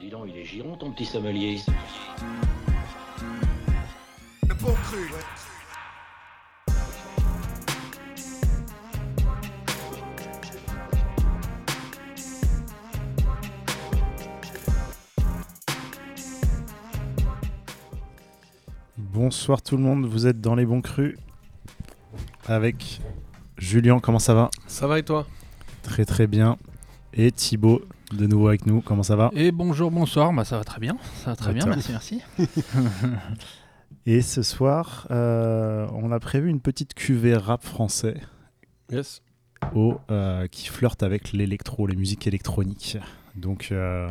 Dis donc, il est giron ton petit sommelier. Le bon cru. Bonsoir tout le monde, vous êtes dans les bons crus avec Julien, comment ça va? Ça va et toi? Très très bien. Et Thibaut, de nouveau avec nous, comment ça va? Et bonjour, bonsoir, bah ça va très bien, ça va très bien, top. merci, merci. Et ce soir, euh, on a prévu une petite cuvée rap français Yes. au, euh, qui flirte avec l'électro, les musiques électroniques. Donc euh,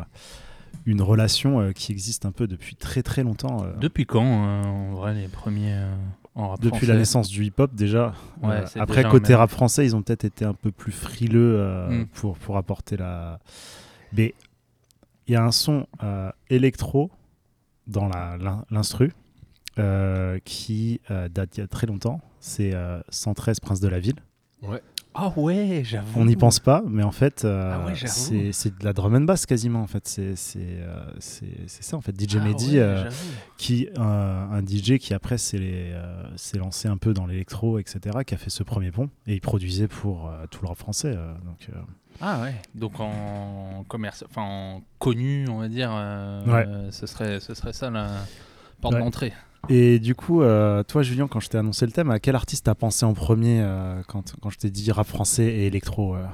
une relation euh, qui existe un peu depuis très très longtemps. euh, Depuis quand, euh, en vrai, les premiers euh, en rap depuis français? la naissance du hip-hop déjà. Ouais, Euh, après, déjà côté même. rap français, ils ont peut-être été un peu plus frileux euh, Mm. pour, pour apporter la... Mais il y a un son euh, électro dans l'instru euh, qui euh, date d'il y a très longtemps. C'est euh, 113 Prince de la Ville. Ah ouais, j'avoue. On n'y pense pas, mais en fait, euh, Ah ouais, c'est de la drum and bass quasiment. En fait, c'est euh, ça en fait. DJ Ah Mehdi, ouais, euh, qui un DJ qui après s'est lancé un peu dans l'électro, etc. Qui a fait ce premier pont et il produisait pour tout le rap français. donc Ah ouais, donc en commerce, enfin en connu, on va dire, euh, Ouais. euh, ce, serait, ce serait ça la porte Ouais. d'entrée. Et du coup, euh, toi, Julien, quand je t'ai annoncé le thème, à quel artiste t'as pensé en premier euh, quand, quand je t'ai dit rap français et électro euh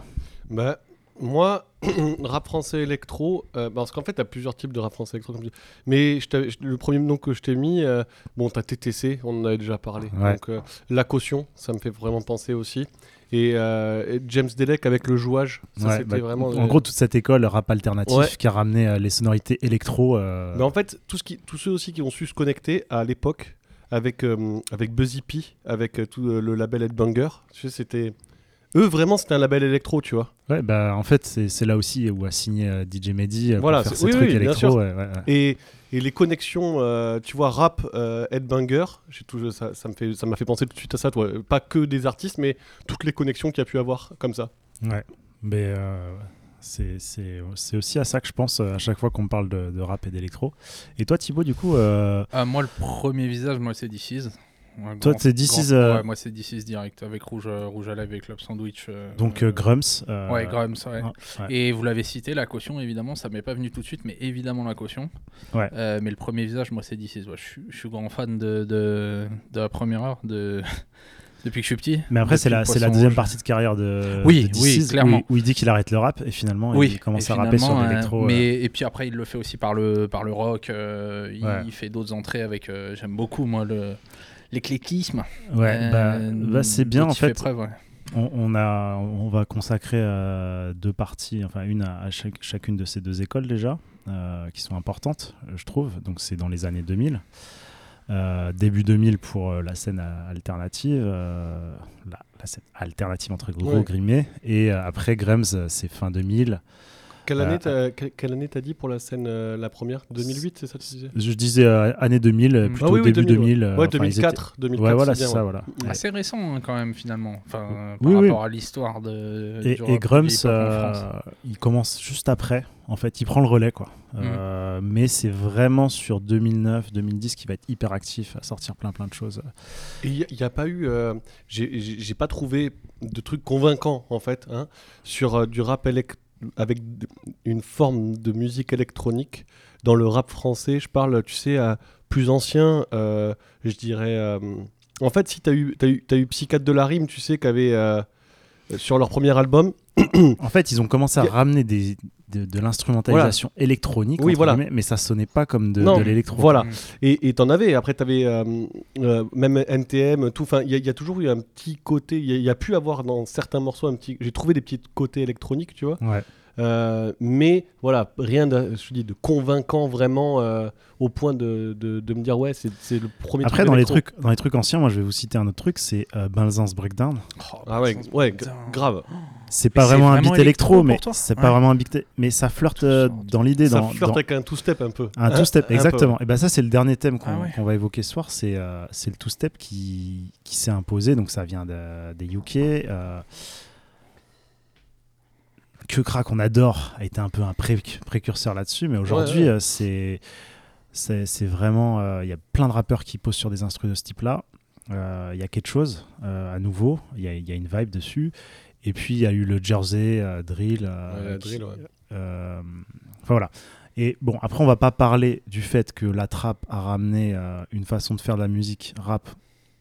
Bah, moi, rap français électro, euh, parce qu'en fait, t'as plusieurs types de rap français électro. Comme je dis. Mais je t'avais- je- le premier nom que je t'ai mis, euh, bon, t'as TTC, on en avait déjà parlé. Ouais. Donc, euh, La Caution, ça me fait vraiment penser aussi. Et, euh, et James Delec avec le jouage, ça Ouais, bah, vraiment. En gros, toute cette école rap alternatif Ouais. qui a ramené euh, les sonorités électro. euh, Mais en fait, tout ce qui, tous ceux aussi qui ont su se connecter à l'époque avec, avec Buzzy P, avec tout le label Headbanger, tu sais, c'était. Eux, vraiment, c'était un label électro, tu vois. Ouais, bah en fait, c'est là aussi où a signé euh, DJ Mehdi euh, Voilà, pour faire c'est- ses oui, trucs oui, électro. sûr. ouais, ouais, ouais. Et, et les connexions, euh, tu vois, rap, euh, headbanger, j'ai tout, ça, ça me fait, ça m'a fait penser tout de suite à ça, toi. Pas que des artistes, mais toutes les connexions qu'il y a pu avoir comme ça. Ouais, mais euh, c'est c'est- c'est aussi à ça que je pense à chaque fois qu'on parle de, de rap et d'électro. Et toi, Thibaut, du coup, euh, Ah, moi, le premier visage, moi, c'est DC's. Ouais, Toi, c'est DC's, grand- euh, Ouais, moi, c'est DC's direct, avec Rouge, euh, Rouge à Live et Club Sandwich. euh, donc Grums. euh, Ouais, Grums, ouais. Et vous l'avez cité, la caution, évidemment, ça m'est pas venu tout de suite, mais évidemment la caution. Ouais. Mais le premier visage, moi, c'est DC's. Je, suis, grand fan de, de, de la première heure, de... depuis que je suis petit. Mais après, c'est la, la deuxième partie de carrière de, Oui, de oui, clairement. Où, il- où il dit qu'il arrête le rap et finalement Oui, il commence à rapper sur euh, l'électro. euh. mais et puis après, il le fait aussi par le par le rock. euh, il, Ouais. il fait d'autres entrées avec. euh, J'aime beaucoup moi le l'éclectisme. Ouais, bah, euh, bah, c'est bien dont en il fait fait. preuve, ouais. On, on a, on va consacrer euh, deux parties, enfin une à, à chaque- chacune de ces deux écoles déjà, euh, qui sont importantes, euh, je trouve. Donc c'est dans les années 2000. Euh, début 2000 pour euh, la scène euh, alternative, euh, la, la scène alternative entre gros Ouais. grimés, et euh, après Grams, euh, c'est fin 2000. Quelle Euh, année t'as quelle, quelle année t'as dit pour la scène, euh, la première? 2008, c'est ça que tu disais? Je disais euh, année 2000, euh, Mm. plutôt Ah oui, oui, début 2000, 2000. euh, Ouais, enfin, ils 2004, étaient- 2004. Ouais, voilà, c'est c'est bien, ça, ouais. voilà. Ouais. Assez récent hein, quand même finalement. Enfin, euh, par rapport à l'histoire de. Et, du et euh, France. il commence juste après. En fait, il prend le relais, quoi. Mm. Euh, mais c'est vraiment sur 2009-2010 qu'il va être hyper actif à sortir plein plein de choses. Et il n'y a, pas eu. euh, j'ai- pas trouvé de trucs convaincants, en fait, hein, sur euh, du rap élec- avec une forme de musique électronique. Dans le rap français, je parle, tu sais, à plus ancien, euh, je dirais. euh, en fait, si tu as eu, t'as eu, eu Psychiatre de la Rime, tu sais, qu'avait. euh, sur leur premier album, En fait, ils ont commencé à ramener des, de, de l'instrumentalisation électronique, Oui, voilà. mais ça sonnait pas comme de, de l'électro. Voilà. Mm. Et t'en avais. Après, t'avais euh, euh, même NTM, tout. Enfin, il y, a- il y a toujours eu un petit côté. Il y, a- il y a pu avoir dans certains morceaux un petit. J'ai trouvé des petits côtés électroniques, tu vois. Ouais. Euh, mais voilà, rien de, je te dis, de convaincant vraiment euh, au point de, de, de me dire ouais, c'est c'est le premier. Après, truc dans les électro. trucs, dans les trucs anciens, moi, je vais vous citer un autre truc, c'est euh, Balzan's Breakdown. Oh, Ah ouais, g- grave. C'est pas c'est vraiment un beat électro, électro mais c'est pas vraiment un beat, mais ça flirte euh, dans l'idée, Ça dans, flirte dans- avec un two-step un peu. Un Hein, two-step, un peu. exactement. Et ben ça, c'est le dernier thème qu'on Ah ouais. qu'on va évoquer ce soir. C'est euh, c'est le two-step qui, qui s'est imposé. Donc ça vient de- des UK. Que Crack, on adore, a été un peu un pré- précurseur là-dessus, mais aujourd'hui, ouais. euh, c'est vraiment. euh, Il y a plein de rappeurs qui posent sur des instruments de ce type-là. Euh, Il y a quelque chose à nouveau, il y, a- il y a une vibe dessus. Et puis, il y a eu le Jersey, Drill. Ouais, la qui- drill, ouais. enfin voilà. Et bon, après, on va pas parler du fait que la trap a ramené une façon de faire de la musique rap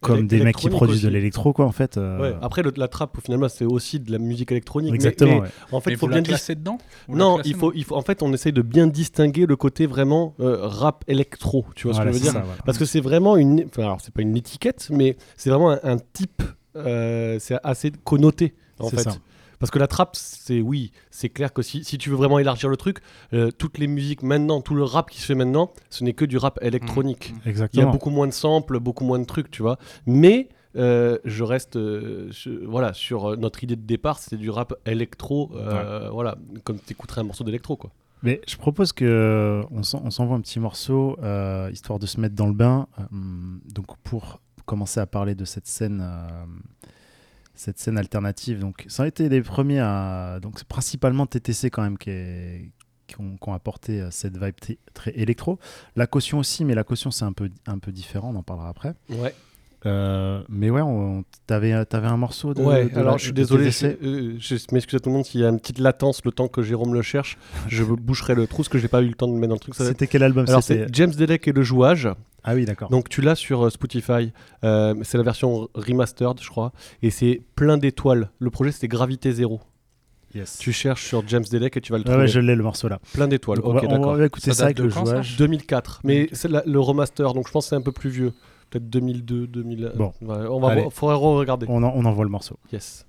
comme des mecs qui produisent de l'électro, quoi, en fait. euh, Ouais. Après, le- la trappe, finalement, c'est aussi de la musique électronique. mais- Exactement. mais ouais. en fait, Mais il faut vous bien dis- classer dedans Vous Non, il faut, il faut, en fait, on essaye de bien distinguer le côté vraiment euh, rap électro. Tu vois Voilà, ce que je veux dire? ça, voilà. Parce que c'est vraiment une. Enfin, alors, c'est pas une étiquette, mais c'est vraiment un, un type. euh, c'est assez connoté, en C'est fait. ça. Parce que la trappe, c'est oui, c'est clair que si, si tu veux vraiment élargir le truc, euh, toutes les musiques maintenant, tout le rap qui se fait maintenant, ce n'est que du rap électronique. Mmh. Il y a beaucoup moins de samples, beaucoup moins de trucs, tu vois. Mais euh, je reste euh, je- voilà, sur euh, notre idée de départ, c'était du rap électro. euh, Voilà, comme tu écouterais un morceau d'électro, quoi. Mais je propose que on s'en- on s'envoie un petit morceau, euh, histoire de se mettre dans le bain. euh, donc pour commencer à parler de cette scène, euh, cette scène alternative. Donc ça a été les premiers à, donc principalement TTC quand même qui, ont, ont apporté euh, cette vibe très électro. La caution aussi, mais la caution c'est un peu un peu différent. On en parlera après. Ouais. Euh, mais ouais, on, t'avais avais un morceau de. Ouais, de alors la- je suis désolé, je, euh, je m'excuse à tout le monde s'il y a une petite latence le temps que Jérôme le cherche. Je boucherai le trou parce que j'ai pas eu le temps de le mettre dans le truc. ça C'était quel album Alors c'est James Delec et le jouage. Ah oui, d'accord. Donc tu l'as sur euh, Spotify. Euh, c'est la version remastered, je crois. Et c'est plein d'étoiles. Le projet c'était Gravité Zéro. Yes. Tu cherches sur James Delec et tu vas le trouver. ouais, je l'ai le morceau là. Plein d'étoiles. Ok, va, on d'accord. va écouter Ça ça, avec le jouage. 2004. Mais c'est la- le remaster, donc je pense que c'est un peu plus vieux. Peut-être 2002, 2000. Bon. Ouais, on va faudrait regarder. On, en- on envoie le morceau. Yes.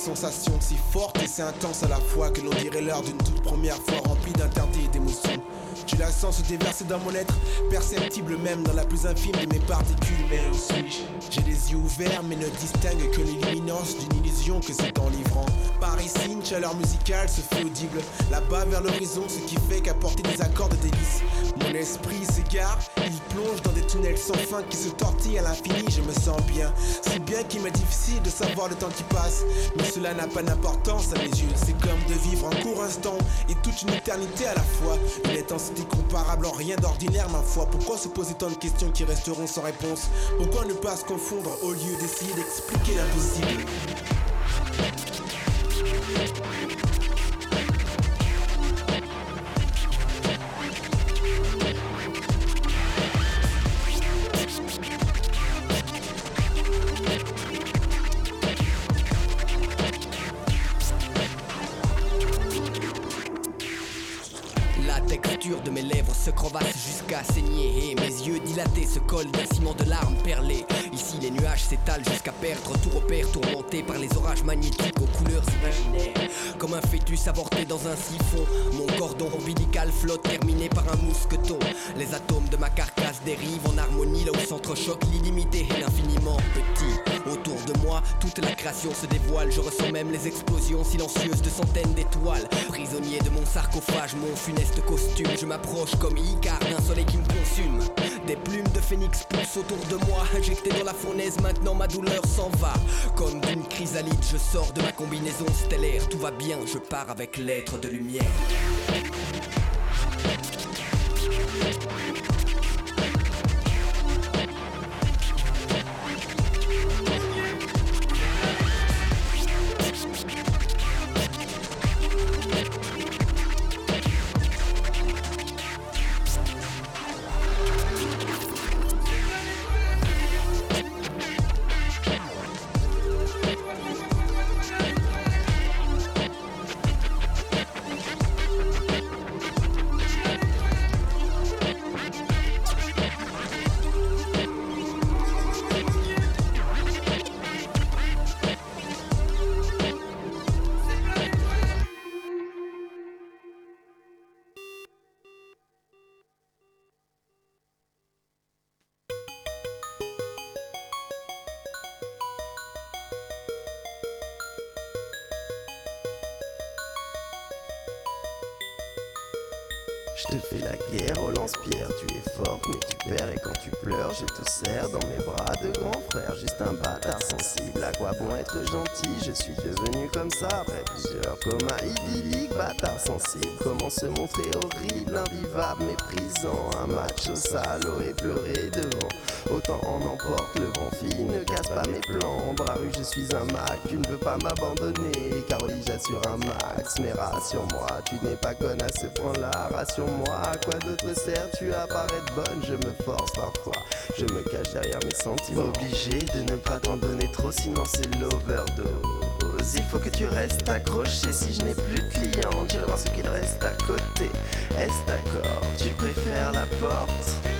Sensation si forte et si intense à la fois que l'on dirait l'heure d'une toute première fois remplie d'interdits et d'émotions. Tu la sens se déverser dans mon être, perceptible même dans la plus infime de mes particules. Mais où suis-je? J'ai les yeux ouverts mais ne distingue que l'illuminance d'une illusion que c'est enivrant. Par ici, une chaleur musicale se fait audible. Là-bas vers l'horizon, ce qui fait qu'apporter des accords de délice. Mon esprit s'égare, il plonge dans des tunnels sans fin qui se tortillent à l'infini. Je me sens bien, si bien qu'il m'est difficile de savoir le temps qui passe. Mais cela n'a pas d'importance à mes yeux. C'est comme de vivre un court instant et toute une éternité à la fois. Une intensité comparable en rien d'ordinaire, ma foi. Pourquoi se poser tant de questions qui resteront sans réponse? Pourquoi ne pas se confondre au lieu d'essayer d'expliquer l'impossible? Mon cordon ombilical flotte terminé par un mousqueton. Les atomes de ma carcasse dérivent en harmonie Là où s'entrechoquent l'illimité et l'infiniment petit. Autour de moi, toute la création se dévoile. Je ressens même les explosions silencieuses de centaines d'étoiles. Prisonnier de mon sarcophage, mon funeste costume Je m'approche comme Icare d'un soleil qui me consume Des plumes de phénix poussent autour de moi Injecté dans la fournaise, maintenant ma douleur s'en va. Comme d'une chrysalide, je sors de ma combinaison stellaire. Tout va bien, je pars avec l'être de lumière se montrer horrible, invivable, méprisant, un match au salaud et pleurer devant. Autant en emporte le vent fille, ne casse pas mes plans. Braru, je suis un Mac, tu ne veux pas m'abandonner. Caroli, j'assure un max, mais rassure-moi, tu n'es pas conne à ce point-là. Rassure-moi, à quoi d'autre sert tu à paraître bonne? Je me force parfois, je me cache derrière mes sentiments. Obligé de ne pas t'en donner trop, sinon c'est l'overdose. Il faut que tu restes accroché si je n'ai ce qu'il reste à côté. Est-ce d'accord? Tu préfères la porte?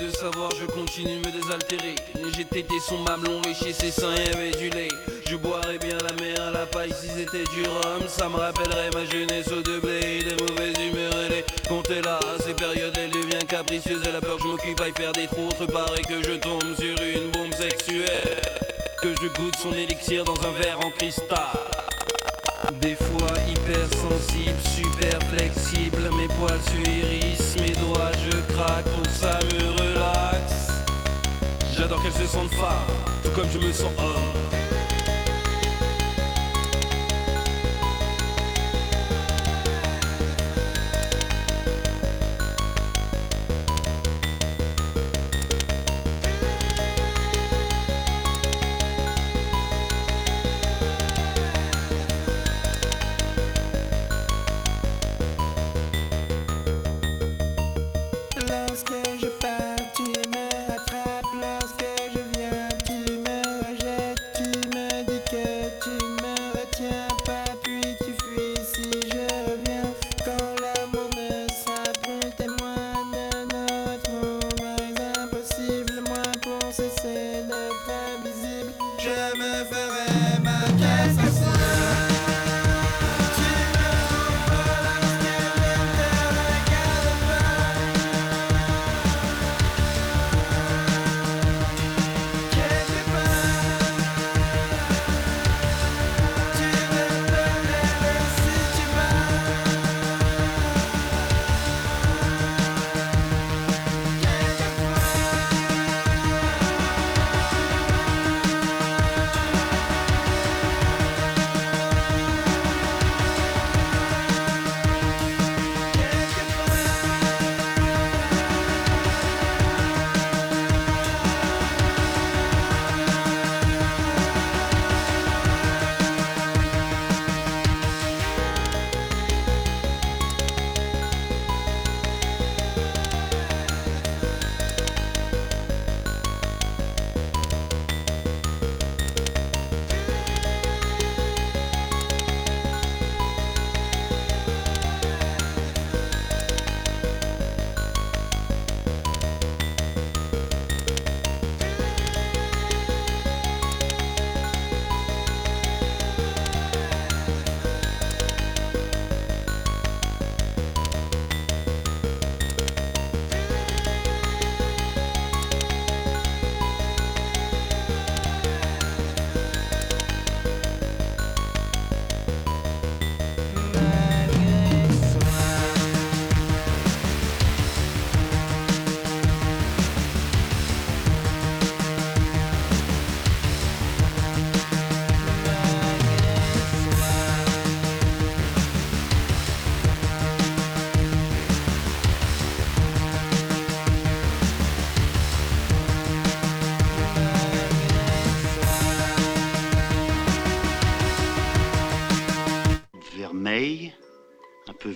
De savoir, je continue me désaltérer. J'ai tété son mamelon, et chez ses seins y avait du lait. Je boirais bien la mer à la paille si c'était du rhum. Ça me rappellerait ma jeunesse au de blé, des mauvaises humeurs et les compter là. Ces périodes, elle devient capricieuse et la peur je m'occupe à y faire des trous. Autre que je tombe sur une bombe sexuelle. Que je goûte son élixir dans un verre en cristal. Des fois hyper sensible, super flexible, mes poils se hérissent, mes doigts je craque, pour ça me. Qu'elle se sente femme, tout comme je me sens homme. Je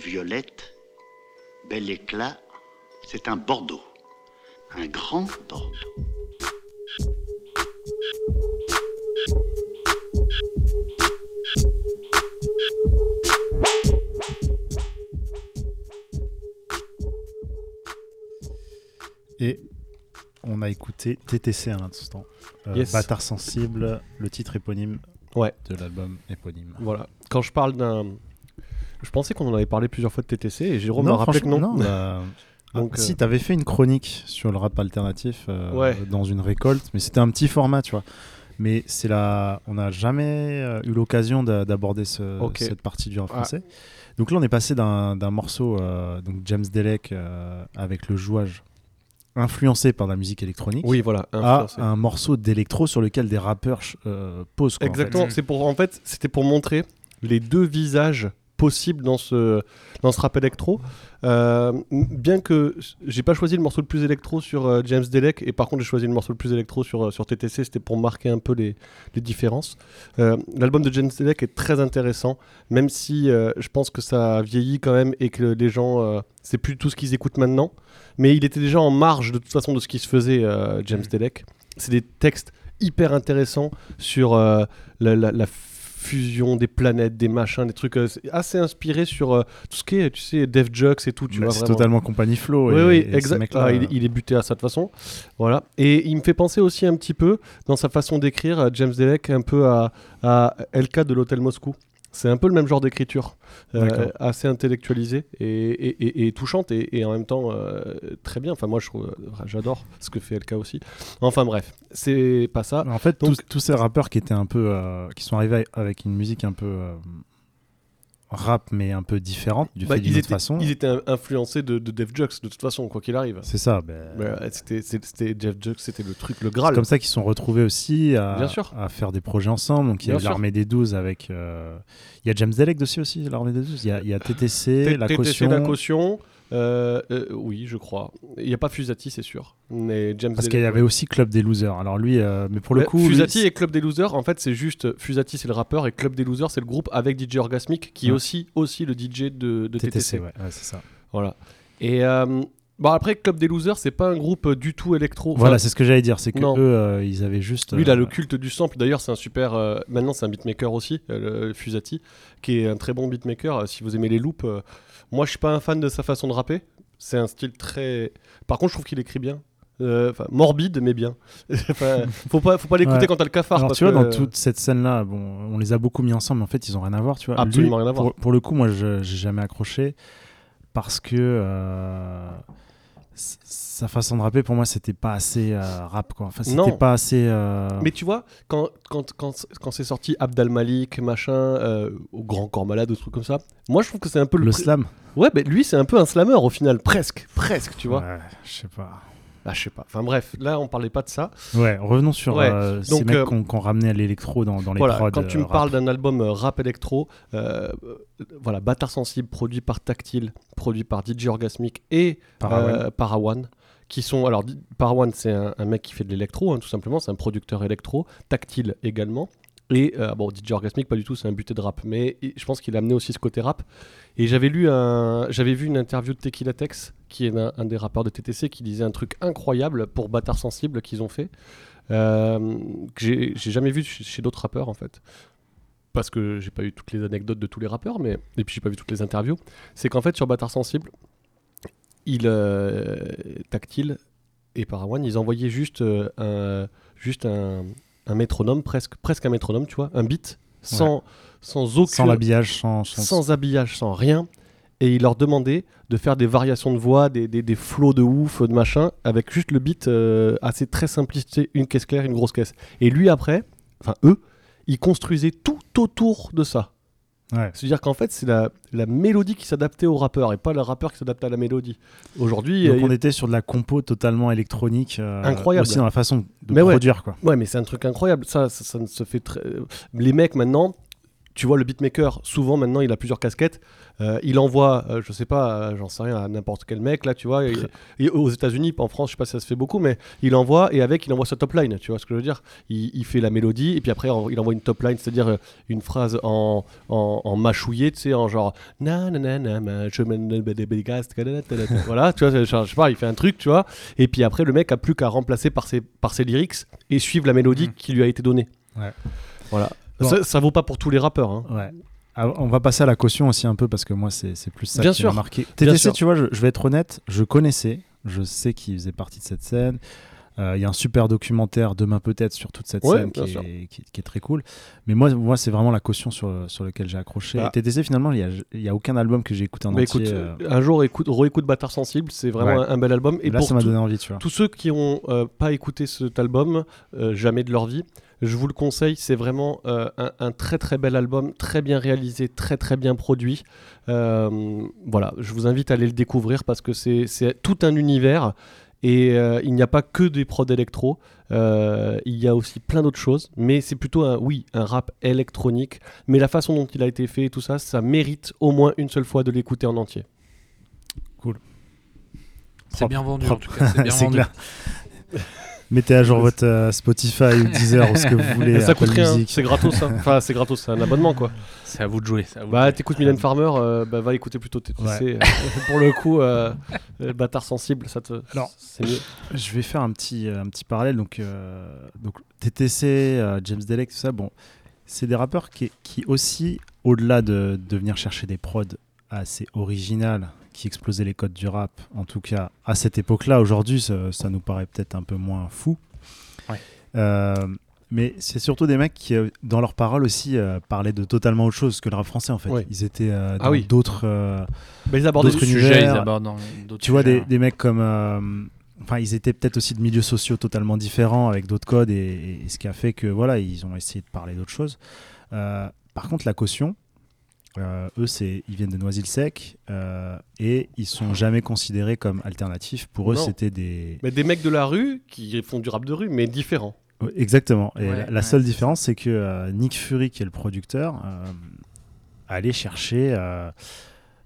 violette, bel éclat, c'est un Bordeaux. Un grand Bordeaux. Et on a va écouter TTC à l'instant. Euh, Yes. Bâtard sensible, le titre éponyme Ouais. de l'album éponyme. Voilà. Quand je parle d'un. Je pensais qu'on en avait parlé plusieurs fois de TTC et Jérôme m'a rappelé que non. non, bah, Donc, ah, euh, Si, t'avais fait une chronique sur le rap alternatif euh, Ouais. dans une récolte, mais c'était un petit format, tu vois. Mais c'est la... on n'a jamais euh, eu l'occasion d'a- d'aborder ce- cette partie du rap Ah. français. Donc là, on est passé d'un morceau, euh, donc James Delec euh, avec le jouage influencé par la musique électronique, Oui, voilà. à un morceau d'électro sur lequel des rappeurs euh, posent. quoi, en fait. Exactement. C'est pour en fait, c'était pour montrer les deux visages possibles dans ce dans ce rap électro. Euh, bien que j'ai pas choisi le morceau le plus électro sur euh, James Delec et par contre j'ai choisi le morceau le plus électro sur euh, sur TTC, c'était pour marquer un peu les, les différences. Euh, L'album de James Delec est très intéressant, même si je pense que ça vieillit quand même et que les gens c'est plus tout ce qu'ils écoutent maintenant. Mais il était déjà en marge de toute façon de ce qui se faisait James Delec. C'est des textes hyper intéressants sur la, la- la fusion des planètes, des machins, des trucs euh, assez inspiré sur euh, tout ce qui est, tu sais, Def Jux et tout, tu Bah, vois. c'est totalement compagnie flow. Oui, et- oui, exact. Ah, il, il est buté à ça de toute façon. Voilà. Et il me fait penser aussi un petit peu, dans sa façon d'écrire, James Delec, un peu à, à LK de l'Hôtel Moscou. C'est un peu le même genre d'écriture, euh, assez intellectualisée et, et- et- et touchante et, en même temps euh, très bien. Enfin, moi, trouve- j'adore ce que fait LK aussi. Enfin, bref, c'est pas ça. En fait, Donc- tous, tous ces rappeurs qui étaient un peu, euh, qui sont arrivés avec une musique un peu euh, rap, mais un peu différente du Bah, fait d'une autre façon. ils étaient in- influencés de, de Def Jux de toute façon, quoi qu'il arrive. C'est ça. euh, C'était c'est- Jeff Jux, c'était le truc, le c'est Graal. comme ça qu'ils sont retrouvés aussi à, Bien sûr. à faire des projets ensemble. Donc il y a l'armée des 12 avec. euh, Il y a James Delec dessus aussi, l'armée des 12. Il y a, il y a TTC, caution. la caution. Euh, euh, oui, je crois. Il n'y a pas Fusati, c'est sûr. Mais James Parce qu'il y avait aussi Club des Losers. Alors lui, euh, mais pour le coup. Fusati et Club des Losers, en fait, c'est juste Fusati, c'est le rappeur, et Club des Losers, c'est le groupe avec DJ Orgasmic, qui est aussi, aussi le DJ de, de TTC. TTC, ouais, ouais, c'est ça. Voilà. Et euh, bon, après, Club des Losers, c'est pas un groupe du tout électro. Enfin, Voilà, c'est ce que j'allais dire. C'est que non. eux, ils avaient juste. Lui, il a le culte du sample. D'ailleurs, c'est un super. maintenant, c'est un beatmaker aussi, le Fusati, qui est un très bon beatmaker. Si vous aimez les loops, moi, je suis pas un fan de sa façon de rapper. C'est un style très. Par contre, je trouve qu'il écrit bien. Euh, morbide, mais bien. Faut pas, faut pas l'écouter Ouais. quand t'as le cafard. Alors parce tu vois, que- dans toute cette scène-là, bon, on les a beaucoup mis ensemble, mais en fait, ils ont rien à voir, tu vois. Absolument Lui, rien à voir. Pour, pour le coup, moi, j'ai jamais accroché parce que euh, sa façon de rapper, pour moi, c'était pas assez euh, rap, quoi. Enfin, c'était pas assez. euh, Mais tu vois, quand, quand, quand, quand c'est sorti Abdal Malik, machin, euh, au Grand Corps Malade, ou trucs comme ça, moi je trouve que c'est un peu le. le slam. Ouais, mais lui c'est un peu un slammer au final, presque, presque, tu vois. Ouais, je sais pas. Ah, je sais pas. Enfin bref, là on parlait pas de ça. Ouais, revenons sur Ouais, euh, ces donc, mecs euh, qu'on ramenait à l'électro dans, dans les voilà, prods. quand tu euh, me rap. parles d'un album euh, rap électro, euh, euh, voilà, Bâtard Sensible, produit par Tactile, produit par DJ Orgasmic et Parawan. euh, Parawan, qui sont. Alors, Parawan, c'est un, un mec qui fait de l'électro, hein, tout simplement, c'est un producteur électro, Tactile également. Et euh, bon, DJ Orgasmic, pas du tout, c'est un buté de rap, mais je pense qu'il a amené aussi ce côté rap. Et j'avais lu un, j'avais vu une interview de Tequila Tex, qui est un, un des rappeurs de TTC, qui disait un truc incroyable pour Bâtard Sensible qu'ils ont fait, euh, que j'ai j'ai jamais vu chez, chez d'autres rappeurs en fait parce que j'ai pas eu toutes les anecdotes de tous les rappeurs, mais et puis j'ai pas vu toutes les interviews. C'est qu'en fait sur Bâtard Sensible, il euh, tactile et Parawan, ils envoyaient juste euh, un juste un, un métronome presque presque un métronome, tu vois, un beat sans sans aucun Sans l'habillage, sans, sans- sans habillage, sans rien. Et il leur demandait de faire des variations de voix, des, des, des flots de ouf, de machin, avec juste le beat euh, assez très simplisté, une caisse claire, une grosse caisse. Et lui après, enfin eux, ils construisaient tout autour de ça. Ouais. C'est-à-dire qu'en fait, c'est la, la mélodie qui s'adaptait au rappeur et pas le rappeur qui s'adaptait à la mélodie. Aujourd'hui, Donc euh, on était sur de la compo totalement électronique. euh, Incroyable. Aussi dans la façon de Mais ouais. produire, quoi. Ouais, mais c'est un truc incroyable. Ça, ça, ça ne se fait très. Les mecs maintenant, tu vois, le beatmaker, souvent maintenant, il a plusieurs casquettes. Euh, il envoie, euh, je sais pas, euh, j'en sais rien, à n'importe quel mec, là, tu vois. et- et aux États-Unis, en France, je sais pas si ça se fait beaucoup, mais il envoie et avec, il envoie sa top line, tu vois ce que je veux dire. Il, il fait la mélodie et puis après, il envoie une top line, c'est-à-dire euh, une phrase en, en, en mâchouillé, tu sais, en genre na na na na, je voilà, tu vois, je sais pas, il fait un truc, tu vois. Et puis après, le mec a plus qu'à remplacer par ses, par ses lyrics et suivre la mélodie qui lui a été donnée. Ouais. Voilà. Bon. Ça, ça vaut pas pour tous les rappeurs. hein. Ouais. Ah, on va passer à la caution aussi un peu parce que moi c'est plus ça Bien qui m'a marqué. TTC, sûr. tu vois, je, je vais être honnête, je connaissais, je sais qu'il faisait partie de cette scène. Euh, Il y a un super documentaire demain peut-être sur toute cette Ouais, scène qui est, qui, qui est très cool. Mais moi, moi c'est vraiment la caution sur, sur lequel j'ai accroché. Bah. TTC, finalement, il n'y a, il y a aucun album que j'ai écouté en Bah, entier. écoute, euh, un jour, écoute, réécoute Bâtard Sensible, c'est vraiment Ouais. un, un bel album. Et là, pour ça m'a donné envie, tu vois. tous ceux qui n'ont pas écouté cet album, euh, jamais de leur vie, je vous le conseille. C'est vraiment euh, un, un très très bel album, très bien réalisé, très très bien produit. Euh, voilà, je vous invite à aller le découvrir parce que c'est c'est tout un univers. Et euh, il n'y a pas que des prods électro, euh, il y a aussi plein d'autres choses, mais c'est plutôt un, oui, un rap électronique. Mais la façon dont il a été fait et tout ça, ça mérite au moins une seule fois de l'écouter en entier. C'est bien vendu en tout cas. C'est bien vendu. Mettez à jour votre euh, Spotify ou Deezer ou ce que vous voulez. Et ça coûte rien, Music. c'est gratos. hein. Enfin, c'est gratos, c'est un abonnement quoi. C'est à vous de jouer. à vous Bah, t'écoutes Mylène Farmer, euh, bah, va écouter plutôt TTC. Ouais. euh, pour le coup, euh, le bâtard sensible, ça te. Alors, c'est mieux. Je vais faire un petit, un petit parallèle. Donc, euh, donc TTC, euh, James Delec, tout ça, bon, c'est des rappeurs qui, qui aussi, au-delà de, de venir chercher des prods assez originales, qui explosaient les codes du rap, en tout cas à cette époque-là, aujourd'hui, ça, ça nous paraît peut-être un peu moins fou. Ouais. Euh, mais c'est surtout des mecs qui, euh, dans leurs paroles aussi, euh, parlaient de totalement autre chose que le rap français, en fait. Ouais. Ils étaient euh, Ah oui. d'autres. euh, Bah, ils abordent d'autres. Sujets, ils abordent dans d'autres tu vois des, mecs comme enfin ils étaient peut-être aussi de milieux sociaux totalement différents avec d'autres codes et, et ce qui a fait que voilà ils ont essayé de parler d'autres choses par contre la caution euh, eux c'est ils viennent de Noisy-le-Sec euh, et ils sont jamais considérés comme alternatifs pour eux Non. c'était des Mais des mecs de la rue qui font du rap de rue, mais différents. Ouais, exactement et Ouais, la, la ouais, seule différence c'est que euh, Nick Fury qui est le producteur euh, allait chercher euh,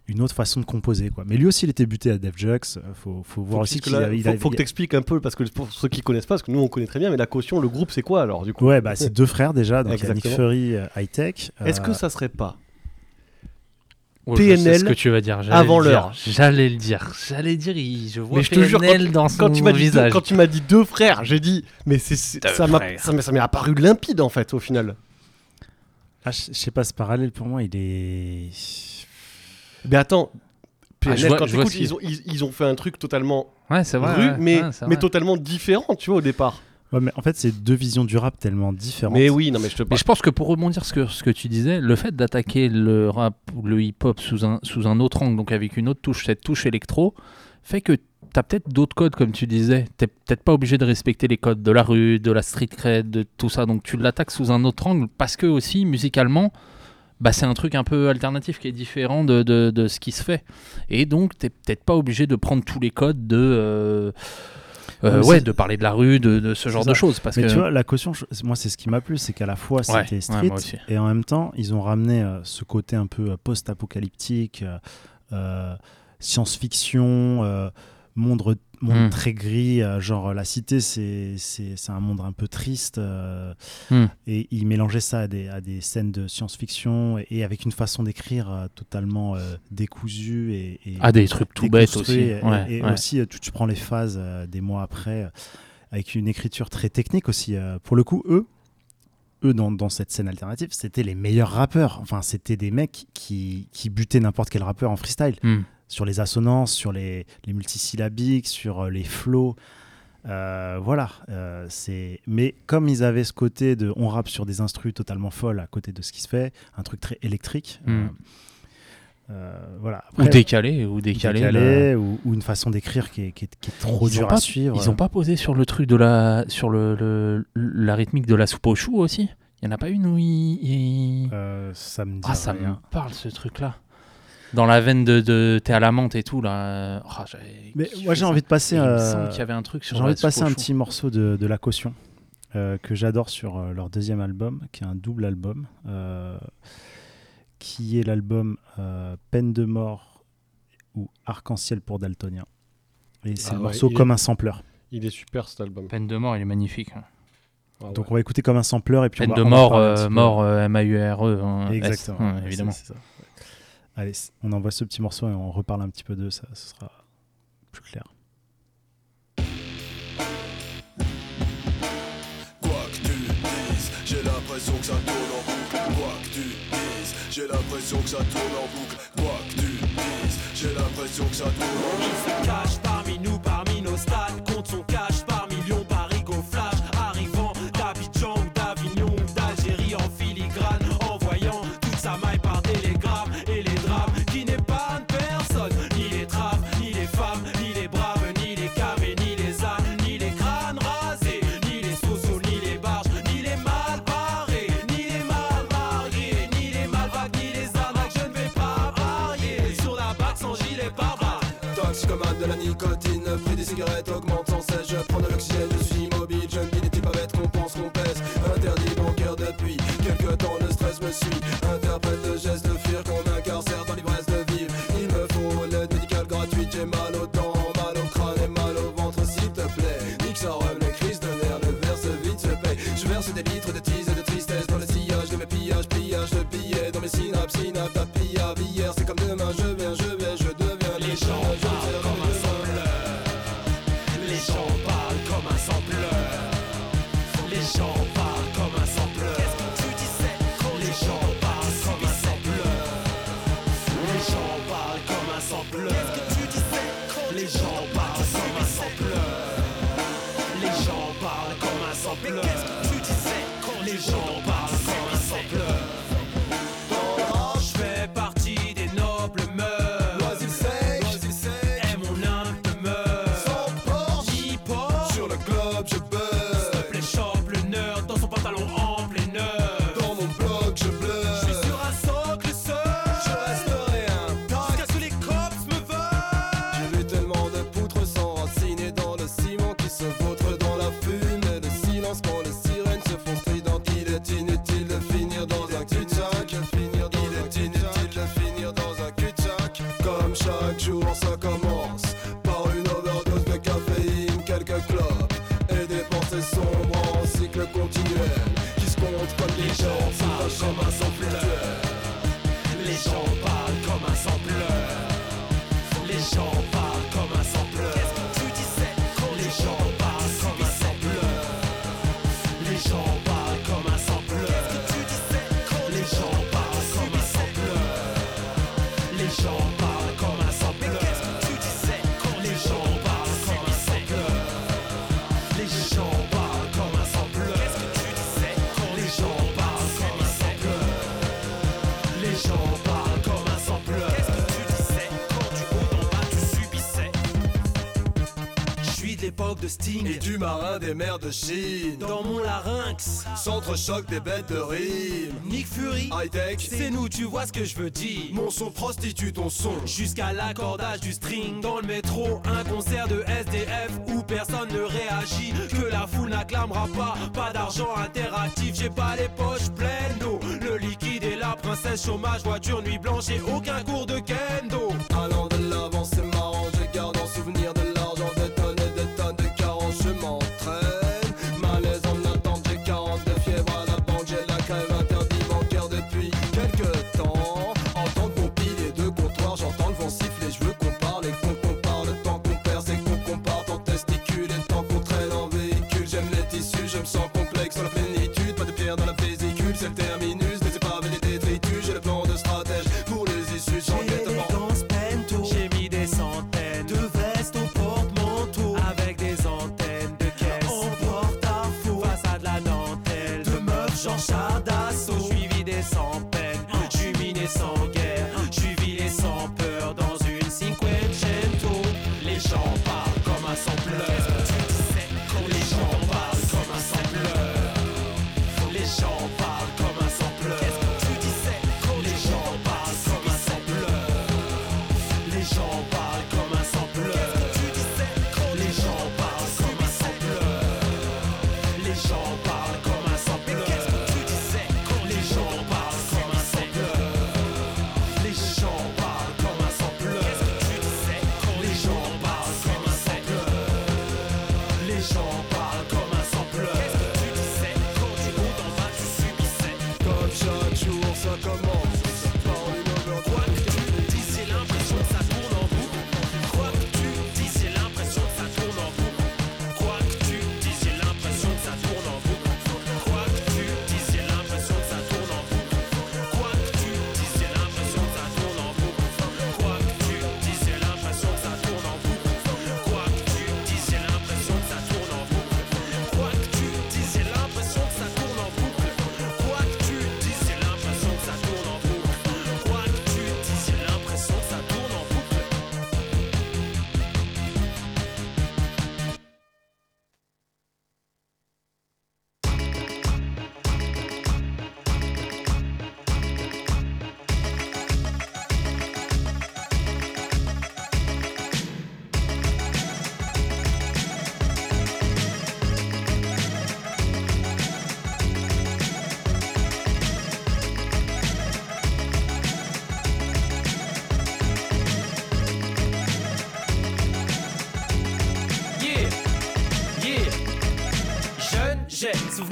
une autre façon de composer quoi mais lui aussi il était buté à Def Jux faut, faut voir Faut aussi que- qu'il là, il faut, avait- faut que t'expliques un peu, parce que pour ceux qui connaissent pas, parce que nous on connaît très bien, mais la caution, le groupe, c'est quoi alors du coup? Ouais, bah, c'est deux frères déjà, donc il y a Nick. Fury, euh, High Tech. Est-ce euh, que ça serait pas Oh, PNL ce que tu vas dire. avant l'heure. J'allais le dire. J'allais dire. il- Je vois Mais je te jure, PNL quand, dans quand son tu m'as dit deux, visage. quand tu m'as dit deux frères, j'ai dit, mais c'est ça m'a frères. ça m'est- ça m'est apparu limpide en fait au final. ah, je sais pas, ce parallèle pour moi, il est. Mais attends, Ah, je PNL, vois- quand je ils ont, ils, ils ont fait un truc totalement Ouais, c'est vrai. rue, ouais, mais, ouais, mais totalement différent, tu vois, au départ. Ouais, mais en fait, c'est deux visions du rap tellement différentes. Mais oui, non, mais je te Mais je pense que pour rebondir sur ce que, ce que tu disais, le fait d'attaquer le rap ou le hip-hop sous un, sous un autre angle, donc avec une autre touche, cette touche électro, fait que tu as peut-être d'autres codes, comme tu disais. Tu peut-être pas obligé de respecter les codes de la rue, de la street cred, de tout ça. Donc tu l'attaques sous un autre angle parce que aussi, musicalement, bah, c'est un truc un peu alternatif qui est différent de, de- de ce qui se fait. Et donc, tu peut-être pas obligé de prendre tous les codes de. euh, euh, ouais, de parler de la rue, de, de ce genre de choses. Parce mais que... tu vois, la caution, je- moi, c'est ce qui m'a plu, c'est qu'à la fois, c'était ouais, street, et en même temps, ils ont ramené euh, ce côté un peu euh, post-apocalyptique, science-fiction, euh, monde, re- monde Mm. très gris, euh, genre la cité, c'est un monde un peu triste, euh, Mm. et ils mélangeaient ça à des, à des scènes de science-fiction, et, et avec une façon d'écrire euh, totalement décousue et, et Ah, des trucs tout bêtes aussi. Et, Ouais, et ouais. aussi, tu, tu prends les phases des mois après, avec une écriture très technique aussi. euh, pour le coup, eux, eux dans, dans cette scène alternative, c'était les meilleurs rappeurs. Enfin, c'était des mecs qui, qui butaient n'importe quel rappeur en freestyle. Hmm. Sur les assonances, sur les, les multisyllabiques, sur euh, les flows. Euh, voilà, euh, c'est. Mais comme ils avaient ce côté de, on rappe sur des instrus totalement folles à côté de ce qui se fait, un truc très électrique. Mm. euh, voilà. Ou décalé, ou décalé. décalé, le- ou, ou une façon d'écrire qui est, qui qui est trop dure à suivre. Ils ont pas posé sur le truc de la, sur le, le- la rythmique de la soupe aux choux aussi? Il y en a pas une où Euh, ça me dit ah ça me parle ce truc là. Dans la veine de, de t'es à la menthe et tout là. Oh, j'avais Mais moi j'ai envie de passer. Et il me euh, semble qu'il y avait un truc sur J'ai envie de passer un petit morceau de, de la caution euh, que j'adore sur euh, leur deuxième album, qui est un double album, euh, qui est l'album euh, Peine de mort ou Arc-en-ciel pour Daltonien. Et c'est Ah le ouais, morceau est- comme un sampleur. Il est super cet album. Peine de mort, il est magnifique. hein. Ah ouais. Donc on va écouter comme un sampleur et puis Peine on va, de on va mort, un euh, mort M-A-U-R-E. hein, S, Exactement. hein, évidemment. c'est ça. Allez, on envoie ce petit morceau et on reparle un petit peu d'eux, ça, ce sera plus clair. Quoi que tu dises, j'ai l'impression que ça tourne en boucle. Quoi que tu dises, j'ai l'impression que ça tourne en boucle. Quoi que tu dises, j'ai l'impression que ça tourne en boucle. Il se cache parmi nous, parmi nos stades, compte son Toxicomane de la nicotine, prix des cigarettes augmentant cesse. Je prends de l'oxygène, je suis immobile, je ne dis n'est-il pas bête qu'on pense qu'on pèse? Interdit bancaire depuis quelques temps le stress me suit. Interprète de geste de fuir qu'on incarcère dans l'ivresse de vivre. Il me faut l'aide médicale gratuite, j'ai mal au temps, mal au crâne et mal au ventre s'il te plaît. Nique ça rêve, les crises de nerfs, le verse vite se paye. Je verse des litres, des des mers de Chine. Dans mon larynx, centre choc des bêtes de rime. Nick Fury, high-tech, c'est nous, tu vois ce que je veux dire. Mon son prostitue ton son. Jusqu'à l'accordage du string. Dans le métro, un concert de SDF où personne ne réagit. Que la foule n'acclamera pas. Pas d'argent interactif, j'ai pas les poches pleines d'eau. Le liquide est la princesse, chômage, voiture, nuit blanche et aucun cours de kendo.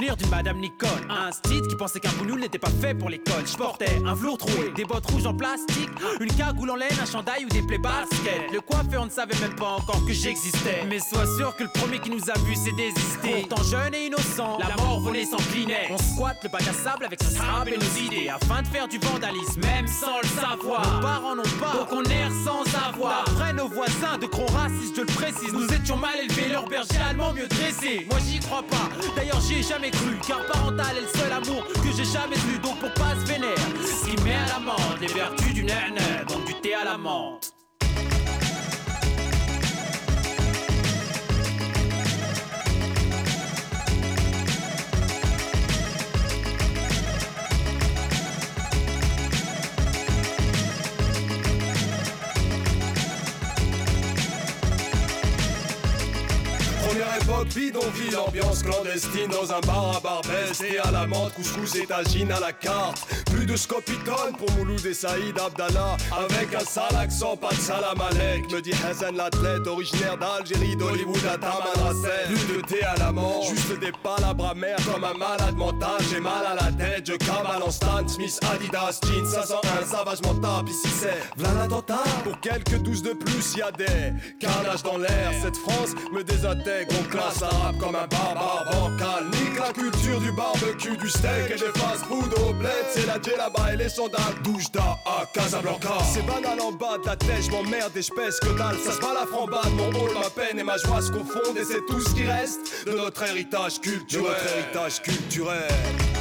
Souvenir d'une Madame Nicole. N'était pas fait pour l'école. Je portais un velours troué, des bottes rouges en plastique, une cagoule en laine, un chandail ou des plaies baskets. Le coiffeur ne savait même pas encore que j'existais. Mais sois sûr que le premier qui nous a vu s'est désisté. Pourtant jeune et innocent, la mort volait s'inclinait. On squatte le bac à sable avec sa sable et nos idées afin de faire du vandalisme, même sans le savoir. Nos parents n'ont pas, donc on erre sans avoir. Après nos voisins de gros racistes, je le précise, nous étions mal élevés, leur berger allemand mieux dressé. Moi j'y crois pas, d'ailleurs j'y ai jamais cru, car parental est le seul amour que j'ai jamais eu. Donc pour pas se vénère, ce qui met à l'amende les vertus du nana, donc du thé à la menthe. Époque, bidonville, ambiance clandestine dans un bar à Barbès et à la menthe, couscous et tagine à la carte. Plus de scopitone pour Mouloud et Saïd Abdallah, avec un sale accent, pas de salam alek, me dit Hassan l'athlète, originaire d'Algérie, d'Hollywood à Tamanrasset. Plus de thé à la menthe, juste des palabres amères comme un malade mental. J'ai mal à la tête, je cavale en Stan Smith, Adidas, jeans 501, savagement tape. Ici c'est v'là. Pour quelques douze de plus, y a des carnages dans l'air. Cette France me désintègre, classe l'arabe comme un barbare bancal. Nique la culture du barbecue, du steak et des fast-food au bled. C'est la là-bas et les sandales. Douche d'A à Casablanca. C'est banal en bas de la tête, je m'emmerde et je pèse que dalle. Ça se la frambade, mon rôle, ma peine et ma joie se confondent. Et c'est tout ce qui reste de notre héritage culturel. De notre héritage culturel.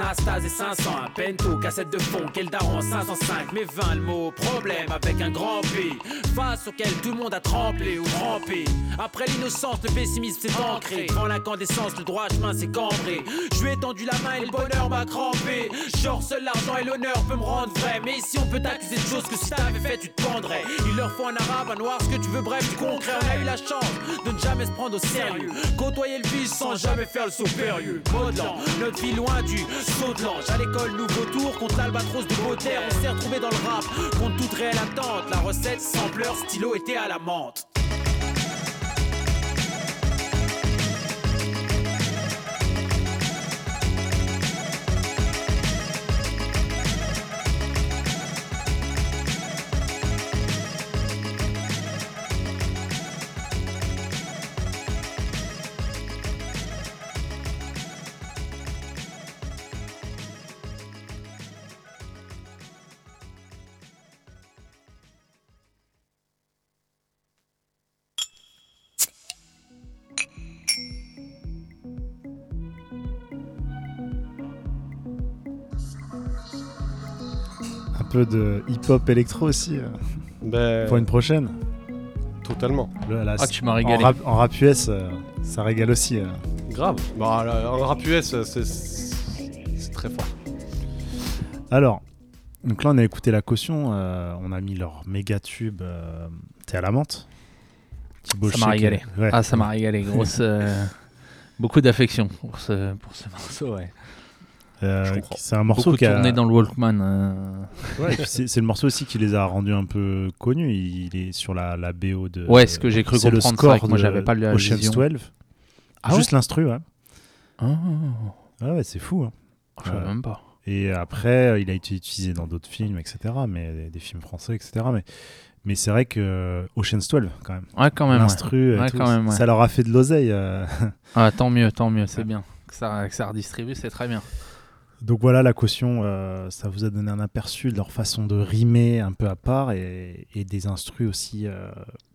Nastase et 500, un pento, cassette de fond, quel daron 505, mais 20 le mot, problème avec un grand P, face auquel tout le monde a tremblé ou rampé. Après l'innocence, le pessimisme s'est ancré, devant l'incandescence, le droit chemin s'est cambré. Je lui ai tendu la main et le bonheur m'a crampé. Genre, seul l'argent et l'honneur peut me rendre vrai, mais ici on peut t'accuser de choses que si t'avais fait, tu te pendrais. Il leur faut un arabe, un noir, ce que tu veux, bref, du concret. On a eu la chance de ne jamais se prendre au sérieux, côtoyer le vice sans jamais faire le saut périlleux. Modelant, notre vie loin du saut. À l'école, nouveau tour contre l'albatros de Baudelaire. On s'est retrouvé dans le rap contre toute réelle attente. La recette, sampleur, stylo était à la menthe. Peu de hip-hop électro aussi. euh, Ben, Pour une prochaine. Totalement. Le- la- Ah, tu m'as régalé. En rap, en rap US, euh, ça régale aussi. euh. Grave. Bah, là, en rap US, c'est très fort. Alors, donc là, on a écouté la caution. euh, on a mis leur méga tube. euh, T'es à la menthe. Thibaut Ça m'a régalé. ouais. Ah, ça m'a régalé. Grosse, euh, beaucoup d'affection pour ce, pour ce morceau, ouais. Euh, c'est un morceau Beaucoup qui a tourné dans le Walkman. euh. Ouais, puis c'est le morceau aussi qui les a rendus un peu connus. Il est sur la, la BO de. Ouais, ce que j'ai cru le comprendre, c'est vrai score que moi, de j'avais pas la Ocean's vision. 12. Ah Juste l'instru, ouais. Ah, Ah ouais, c'est fou. hein. je Ouais. même pas. Et après, il a été utilisé dans d'autres films, etc. Mais des, films français, etc. Mais, mais c'est vrai que Ocean's 12, quand même. Ouais, quand même. ouais. L'instru, Ouais, ouais. ça leur a fait de l'oseille. euh. Ah, tant mieux, tant mieux, c'est bien. Que ça, que ça redistribue, c'est très bien. Donc voilà, la caution, euh, ça vous a donné un aperçu de leur façon de rimer un peu à part et, et des instrus aussi euh,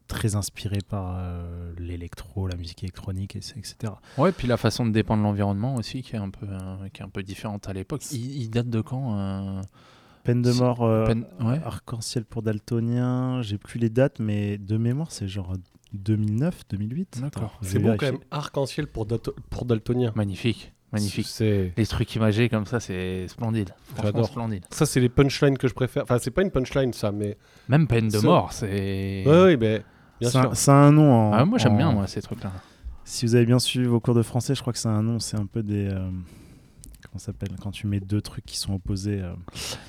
très inspirés par euh, l'électro, la musique électronique, et- etc. Ouais, puis la façon de dépendre de l'environnement aussi, qui est un peu, qui est un peu différente à l'époque. Il, il date de quand euh, Peine de mort, euh, peine- ouais. arc-en-ciel pour daltonien, j'ai plus les dates, mais de mémoire, c'est genre 2009, 2008. D'accord. C'est beau quand même. Arc-en-ciel pour, pour Daltonien. Magnifique, magnifique. C'est. Les trucs imagés comme ça, c'est splendide. Franchement, J'adore. splendide. Ça, c'est les punchlines que je préfère. Enfin, c'est pas une punchline, ça, mais. Même peine de Ça- mort, c'est. Ouais, oui, mais Bien C'est un- sûr. C'est un nom en. Ah, moi, j'aime en- bien, moi, ces trucs-là. Si vous avez bien suivi vos cours de français, je crois que c'est un nom, c'est un peu des. euh, comment ça s'appelle Quand tu mets deux trucs qui sont opposés. euh,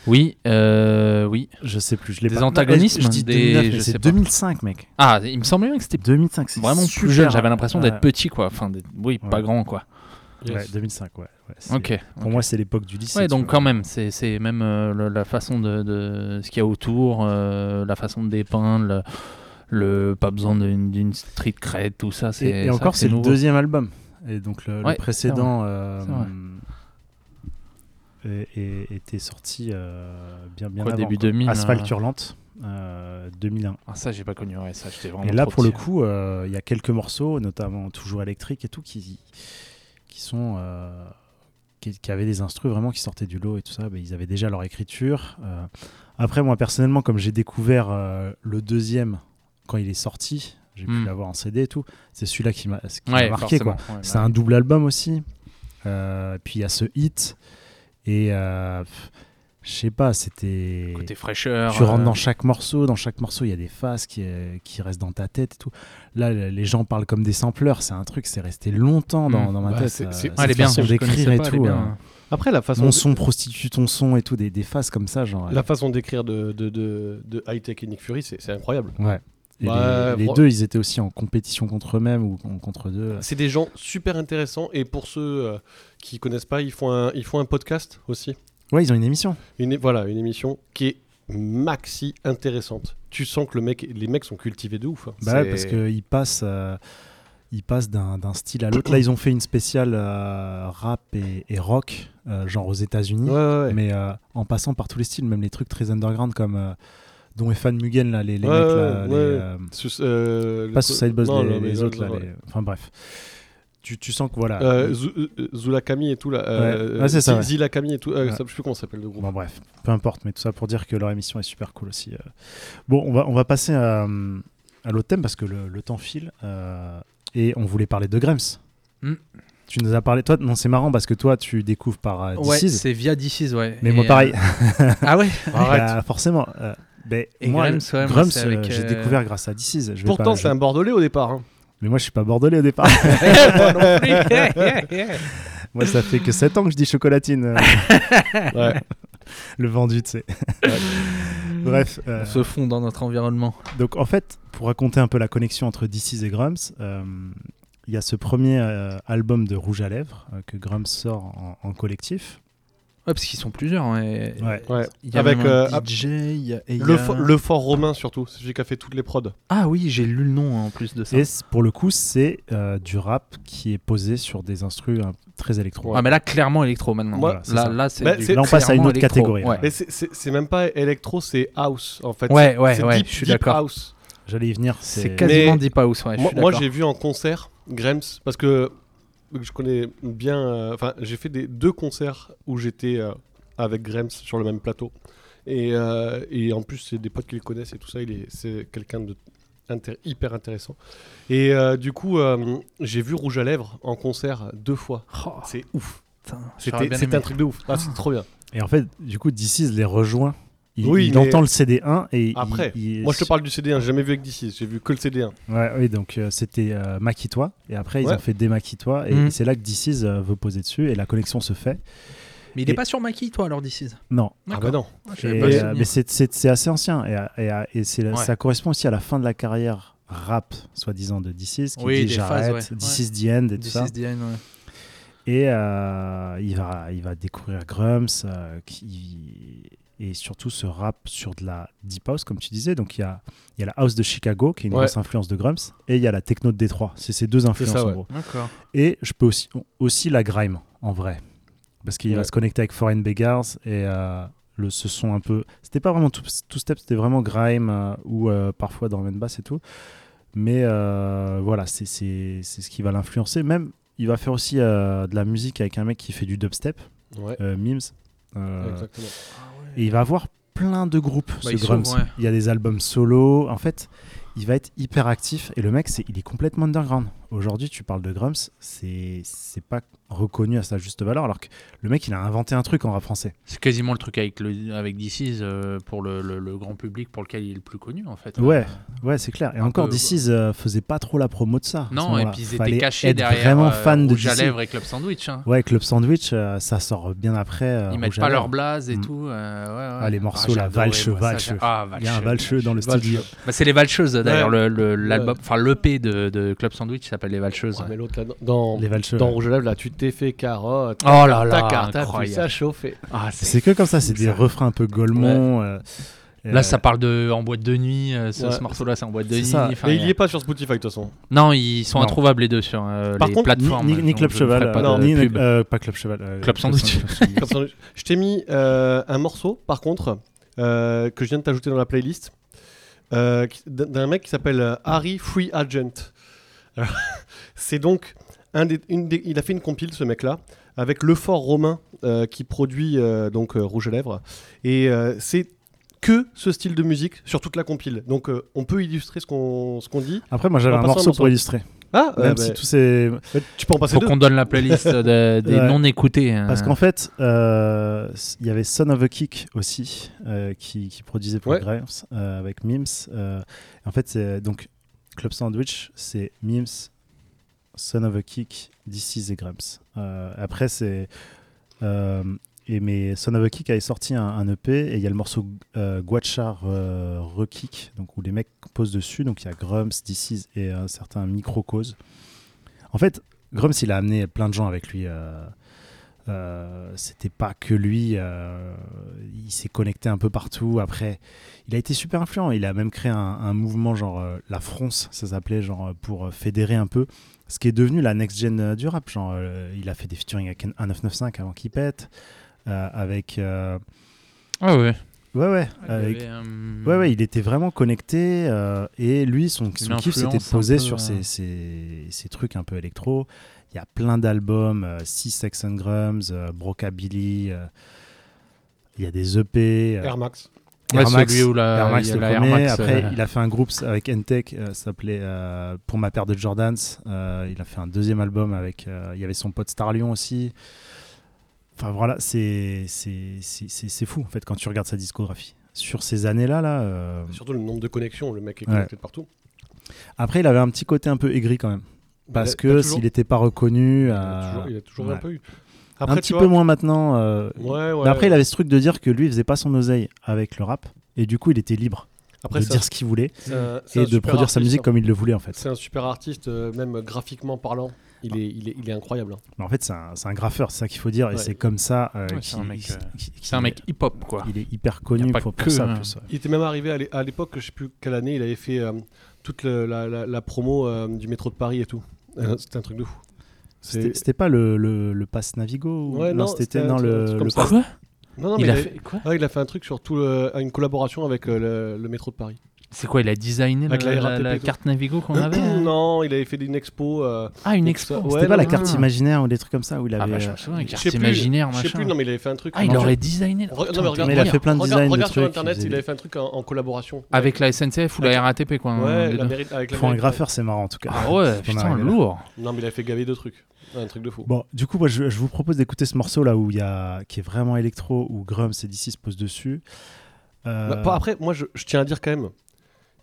Oui, euh, oui. je sais plus. Je l'ai Des pas- antagonismes, Je dis des- 2009, mais je sais c'est pas. 2005, mec. Ah, il me semblait bien que c'était 2005, c'est vraiment super- plus jeune. J'avais l'impression d'être petit, quoi. Enfin, d'être- oui, pas grand, quoi. Ouais, 2005, ouais. ouais. Pour moi, c'est l'époque du lycée. Ouais, donc vois. quand même, c'est même euh, le- la façon de, de ce qu'il y a autour, euh, la façon de dépeindre, le, le- pas besoin d'une street cred, tout ça. Et, et encore, c'est le deuxième album. Et donc le, le Ouais, précédent c'est vrai. euh, était sorti euh, bien, bien Quoi, avant. début quoi. 2000, Asphalte euh, Hurlante, euh, 2001. Ah, ça, j'ai pas connu. Ouais, ça, j'étais vraiment. Et là, trop pour le petit. coup, euh, il y a quelques morceaux, notamment toujours électriques et tout, qui, qui sont. euh, qui, qui avaient des instrus vraiment qui sortaient du lot et tout ça. Ben, ils avaient déjà leur écriture. euh. Après, moi, personnellement, comme j'ai découvert euh, le deuxième quand il est sorti, j'ai pu Hmm. l'avoir en CD et tout, c'est celui-là qui m'a Ouais, marqué. quoi. ouais, c'est bah un oui. double album aussi. Euh, puis il y a ce hit. Et euh, je sais pas, c'était. Côté fraîcheur. Tu rentres euh, dans chaque morceau, dans chaque morceau, il y a des phases qui, euh, qui restent dans ta tête et tout. Là, le- les gens parlent comme des sampleurs, c'est un truc, c'est resté longtemps dans, Mm. dans ma Bah, tête. c'est- euh, c'est- Ah, elle est bien, d'écrire et pas, tout. bien. Après, la façon, Mon son prostitue ton son et tout, des, des phases comme ça, genre. la façon d'écrire de, de, de, de High Tech et Nick Fury, c'est c'est incroyable. Ouais. Et Ouais, les, deux, ils étaient aussi en compétition contre eux-mêmes ou contre deux. C'est des gens super intéressants et pour ceux euh, qui connaissent pas, ils font un, ils font un podcast aussi. Ouais, ils ont une émission. Une, voilà, une émission qui est maxi intéressante. Tu sens que le mec, les mecs sont cultivés de ouf. hein. Bah ouais, parce qu'ils passent, euh, ils passent d'un style à l'autre. Là, ils ont fait une spéciale euh, rap et, et rock, euh, genre aux États-Unis, Ouais, ouais, ouais. mais en passant par tous les styles, même les trucs très underground comme euh, Don et Fan Mugen, là, les, les Ouais, mecs, là, ouais. les, euh, Sus- euh, pas le- Suicide les, les autres, là, les- enfin bref. Tu, tu sens que voilà. Euh, euh, Zula Kami et tout là. euh, Ouais, c'est ça, et tout. euh, Ouais. ça, Je sais plus comment ça s'appelle le groupe. Bon bref, peu importe, mais tout ça pour dire que leur émission est super cool aussi. euh. Bon, on va, on va passer à, à l'autre thème parce que le, le temps file euh, et on voulait parler de Grems. Hmm. Tu nous as parlé, toi, non, c'est marrant parce que toi, tu découvres par euh, Ouais, c'est via DC's, ouais. Mais Et, moi, euh, pareil. Ah ouais Bah, forcément. euh, ben, Et moi, ouais, euh, j'ai euh, découvert grâce à DC's. Je Pourtant, pas- c'est un Bordelais au départ. hein. Mais moi, je suis pas bordelais au départ. Moi ça fait que 7 ans que je dis chocolatine. euh, Ouais. le vendu, tu sais. Bref. euh, On se fond dans notre environnement. Donc en fait, pour raconter un peu la connexion entre DC's et Grums, euh, il y a ce premier euh, album de Rouge à lèvres que Grums sort en, en collectif. Ouais, parce qu'ils sont plusieurs. hein, et- Ouais. Ouais. Il y a Avec un euh, DJ, il y a- et il y le, a- fo- le fort romain surtout. C'est celui qui a fait toutes les prods. Ah oui, j'ai lu le nom en plus de ça. Et pour le coup, c'est euh, du rap qui est posé sur des instrus hein, très électro. Ah mais là clairement électro maintenant. Voilà, là, c'est Bah, du- Là, on passe à une autre électro, catégorie, ouais. Mais c'est- même pas électro, c'est house en fait. Ouais, ouais, ouais, deep- je suis d'accord. J'allais y venir. C'est quasiment Mais Deep House, moi, j'ai vu en concert Grems parce que je connais bien. euh, Enfin, j'ai fait des, deux concerts où j'étais euh, avec Grems sur le même plateau. Et, euh, et en plus, c'est des potes qui le connaissent et tout ça. Il est, c'est quelqu'un de intér- hyper intéressant. Et euh, du coup, euh, j'ai vu Rouge à lèvres en concert deux fois. Oh, C'est ouf. C'était un truc de ouf. Ah, c'est trop bien. Et en fait, du coup, DC's les rejoint. Il, Oui, il mais- entend le CD1 et Après, il- moi je te parle du CD1, j'ai jamais vu avec DC, j'ai vu que le CD1. Ouais, oui, donc euh, c'était euh, Maquille-toi. Et après, ils Ouais. ont fait Démaquille-toi. Et Mm. c'est là que DC's euh, veut poser dessus et la connexion se fait. Mais il est Et- pas sur Maquis, toi, alors d'ici. Non. Ah bah non. Et, pas euh, mais c'est- assez ancien. Et, et- et c'est la- Ouais. ça correspond aussi à la fin de la carrière rap, soi-disant, de DC's, qui Oui, dit des j'arrête, phases, ouais. DC's the end et tout ça. the end, ouais. Et euh, il, va, il va découvrir Grums euh, qui, et surtout ce rap sur de la deep house, comme tu disais. Donc il y a, il y a la house de Chicago, qui est une Ouais. grosse influence de Grums, et il y a la techno de Détroit. C'est ces deux influences ça, en gros. Et je peux aussi, aussi la grime, en vrai. Parce qu'il va se connecter avec Foreign Beggars et euh, le, ce son un peu. C'était pas vraiment tout, tout step, c'était vraiment grime euh, ou euh, parfois dans and bass et tout. Mais euh, voilà, c'est c'est- c'est ce qui va l'influencer. Même, il va faire aussi euh, de la musique avec un mec qui fait du dubstep, Ouais, euh, Mims. Euh, exactement. Et il va avoir plein de groupes, Bah, ce ouais. Il y a des albums solo. En fait, il va être hyper actif. Et le mec, c'est, il est complètement underground. Aujourd'hui, tu parles de Grums, c'est, c'est pas reconnu à sa juste valeur, alors que le mec, il a inventé un truc en rap français. C'est quasiment le truc avec, le, avec DC's euh, pour le, le- le grand public pour lequel il est le plus connu en fait. Ouais, Euh, ouais, c'est clair. Et encore, peu, DC's euh, faisait pas trop la promo de ça. à non, et puis ils étaient cachés être derrière vraiment euh, fan de Rouge à DC. lèvres et Club Sandwich. hein. Ouais, Club Sandwich, euh, ça sort bien après. euh, Ils mettent à pas leur blase et Mm. tout. euh, ouais, ouais. Ah, les morceaux, Ah, ça, Valcheux. j'ai- Ah, Il y a un Valcheux. Dans le studio. Bah, c'est les Valcheuses d'ailleurs, Ouais. le- le- l'album, enfin l'EP de, de Club Sandwich s'appelle les Valcheuses. Dans, Les Valcheux. dans. Rouge à lèvres, là, tu t'es fait carotte. Oh là là, ta carte, t'as incroyable. ça chauffer. Ah, C'est que comme ça, c'est des refrains un peu Golemont. euh, Là, euh, ça parle de en boîte de nuit. euh, ce Ouais. ce morceau-là, c'est en boîte de nuit. ça. enfin, Mais il y il a- y est pas sur Spotify de toute façon. Non, ils sont Non. introuvables les deux sur euh, Par les contre, plateformes. ni- Club Cheval, pas de ni pub. euh, pas Club Cheval. euh, Club Sandwich. Je t'ai mis un morceau, par contre, que je viens de t'ajouter dans la playlist, euh, d'un mec qui s'appelle Harry Free Agent. C'est donc un des, une des- il a fait une compile ce mec-là avec le fort romain euh, qui produit euh, donc euh, Rouge à lèvres et euh, c'est que ce style de musique sur toute la compile. Donc euh, on peut illustrer ce qu'on ce qu'on dit. Après, moi, j'avais un morceau au pour illustrer. Ah, Même euh, si bah, tous ces. bah, tu peux en passer Faut qu'on donne la playlist de- des Ouais. non écoutés. hein. Parce qu'en fait, euh, il y avait Son of a Kick aussi, euh, qui, qui produisait pour Ouais. Grimes, euh, avec Mims. euh, en fait, c'est donc Club Sandwich, c'est Mims, Son of a Kick, DC's et Grimes. Euh, après, c'est. euh, et mais Son of a Kick avait sorti un, EP et il y a le morceau euh, Guachar euh, Rekick, donc où les mecs posent dessus. Donc il y a Grums, DC's et un certain Microcause. En fait, Grums, il a amené plein de gens avec lui. euh, c'était pas que lui, il s'est connecté un peu partout. Après, il a été super influent. Il a même créé un, mouvement genre la France, ça s'appelait genre pour fédérer un peu ce qui est devenu la next gen euh, du rap. Genre, euh, il a fait des featuring avec 1995 avant qu'il pète, euh, avec euh, Ah ouais. ouais ouais, avec- avait, euh, Ouais, ouais, il était vraiment connecté euh, et lui, son, son kiff, c'était de un poser peu, sur ces, ces, ces trucs un peu électro. Il y a plein d'albums, euh, Six Sex and Grums, euh, Brockabilly, euh, il y a des EP. euh, Air Max. Ouais, Air Max, celui où la- Air Max il y a le la Air premier. Max, Après, euh, il a fait un groupe avec Entech, euh, ça s'appelait euh, Pour ma paire de Jordans. Euh, il a fait un deuxième album avec. euh, il y avait son pote Starlion aussi. Enfin voilà, c'est c'est- c'est c'est- c'est fou en fait quand tu regardes sa discographie. Sur ces années-là, là. euh, Surtout le nombre de connexions, le mec est Ouais. connecté de partout. Après, il avait un petit côté un peu aigri quand même. Parce Il a- que s'il n'était pas reconnu. Il a toujours, il a toujours ouais. un peu eu. Un petit peu moins maintenant. euh, Ouais, ouais. mais après, il avait ce truc de dire que lui, il faisait pas son oseille avec le rap. Et du coup, il était libre Après, de dire un- ce qu'il voulait un- et de produire sa musique hein. comme il le voulait en fait. C'est un super artiste, euh, même graphiquement parlant. Il est, il est, il est incroyable. hein. Mais en fait, c'est un, graffeur, c'est ça qu'il faut dire. Et c'est comme ça euh, c'est un mec, euh, qu'il- c'est un mec hip-hop, quoi. Il est hyper connu pas pour, pour que, ça. hein. plus, ouais. Il était même arrivé à l'é- à l'époque, je sais plus quelle année, il avait fait toute la, la- la promo du métro de Paris et tout. C'était un truc de fou. C'était pas le, le, le pass Navigo ou- Ouais, non, c'était non, le, pass- Quoi Non, non, Il mais a il, fait quoi ouais, il a fait un truc sur tout le- une collaboration avec euh, le, le métro de Paris. C'est quoi Il a designé la, la la- carte Navigo qu'on avait hein non, il avait fait une expo. euh, Ah, une expo. C'était ouais, pas non, la carte non. imaginaire ou des trucs comme ça où il avait. Ah bah, je euh, me souviens, une Je carte plus, imaginaire, Je sais machin. plus, non, mais il avait fait un truc. Ah, il aurait designé. Re- non, mais regarde, Mais il a fait plein de regarde, designs de regarde sur trucs, internet, il faisait il des- avait fait un truc en, en collaboration. Avec la SNCF ou la RATP, quoi. Ouais, deux. avec la Pour un graffeur, c'est marrant en tout cas. Ah ouais, putain, lourd. Non, mais il a fait gaver de trucs. Un truc de fou. Bon, du coup, moi, je, je vous propose d'écouter ce morceau là où il y a, qui est vraiment électro, où Grums et DC se posent dessus. Euh, Bah, après, moi, je, je tiens à dire quand même,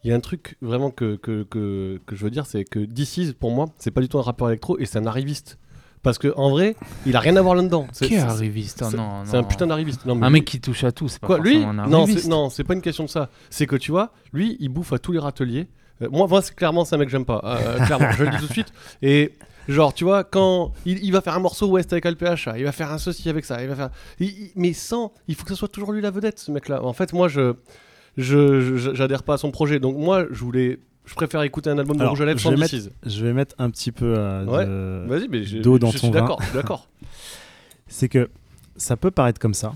il y a un truc vraiment que, que, que, que je veux dire, c'est que DC's, pour moi, c'est pas du tout un rappeur électro et c'est un arriviste. Parce que en vrai, il a rien à voir là-dedans. C'est- Qui est arriviste c'est- Non, C'est un non. putain d'arriviste. Non, mais Un lui- mec qui touche à tout, c'est pas Quoi, lui un Non, arriviste. c'est- non, c'est pas une question de ça. C'est que tu vois, lui, il bouffe à tous les râteliers. Euh, moi, moi c'est clairement, c'est un mec que j'aime pas. Euh, clairement, je le dis tout de suite. Et genre, tu vois, quand il, il va faire un morceau West avec LPH, il va faire un ceci avec ça, il va faire. il- il- mais sans, il faut que ce soit toujours lui la vedette, ce mec-là. En fait, moi, je, je, j'adhère pas à son projet. Donc moi, je voulais, je préfère écouter un album de Alors, Rouge à lèvres je sans vais mettre-. Je vais mettre un petit peu euh, Ouais, de- d'eau dans je ton suis vin. d'accord. je suis d'accord. C'est que ça peut paraître comme ça.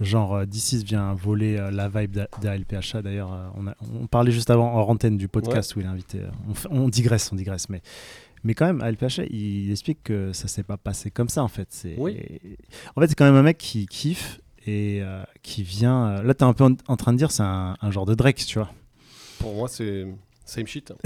Genre, euh, DC's vient voler euh, la vibe d'A- d'ALPHA. D'ailleurs, euh, on, on parlait juste avant en antenne du podcast où il est invité. euh, On, on digresse, on digresse. Mais, mais quand même, ALPHA, il explique que ça s'est pas passé comme ça en fait. C'est, Oui. En fait, c'est quand même un mec qui kiffe et euh, qui vient. euh, là, t'es un peu en, en train de dire c'est un, un genre de Drake, tu vois. Pour moi, c'est, Same shit.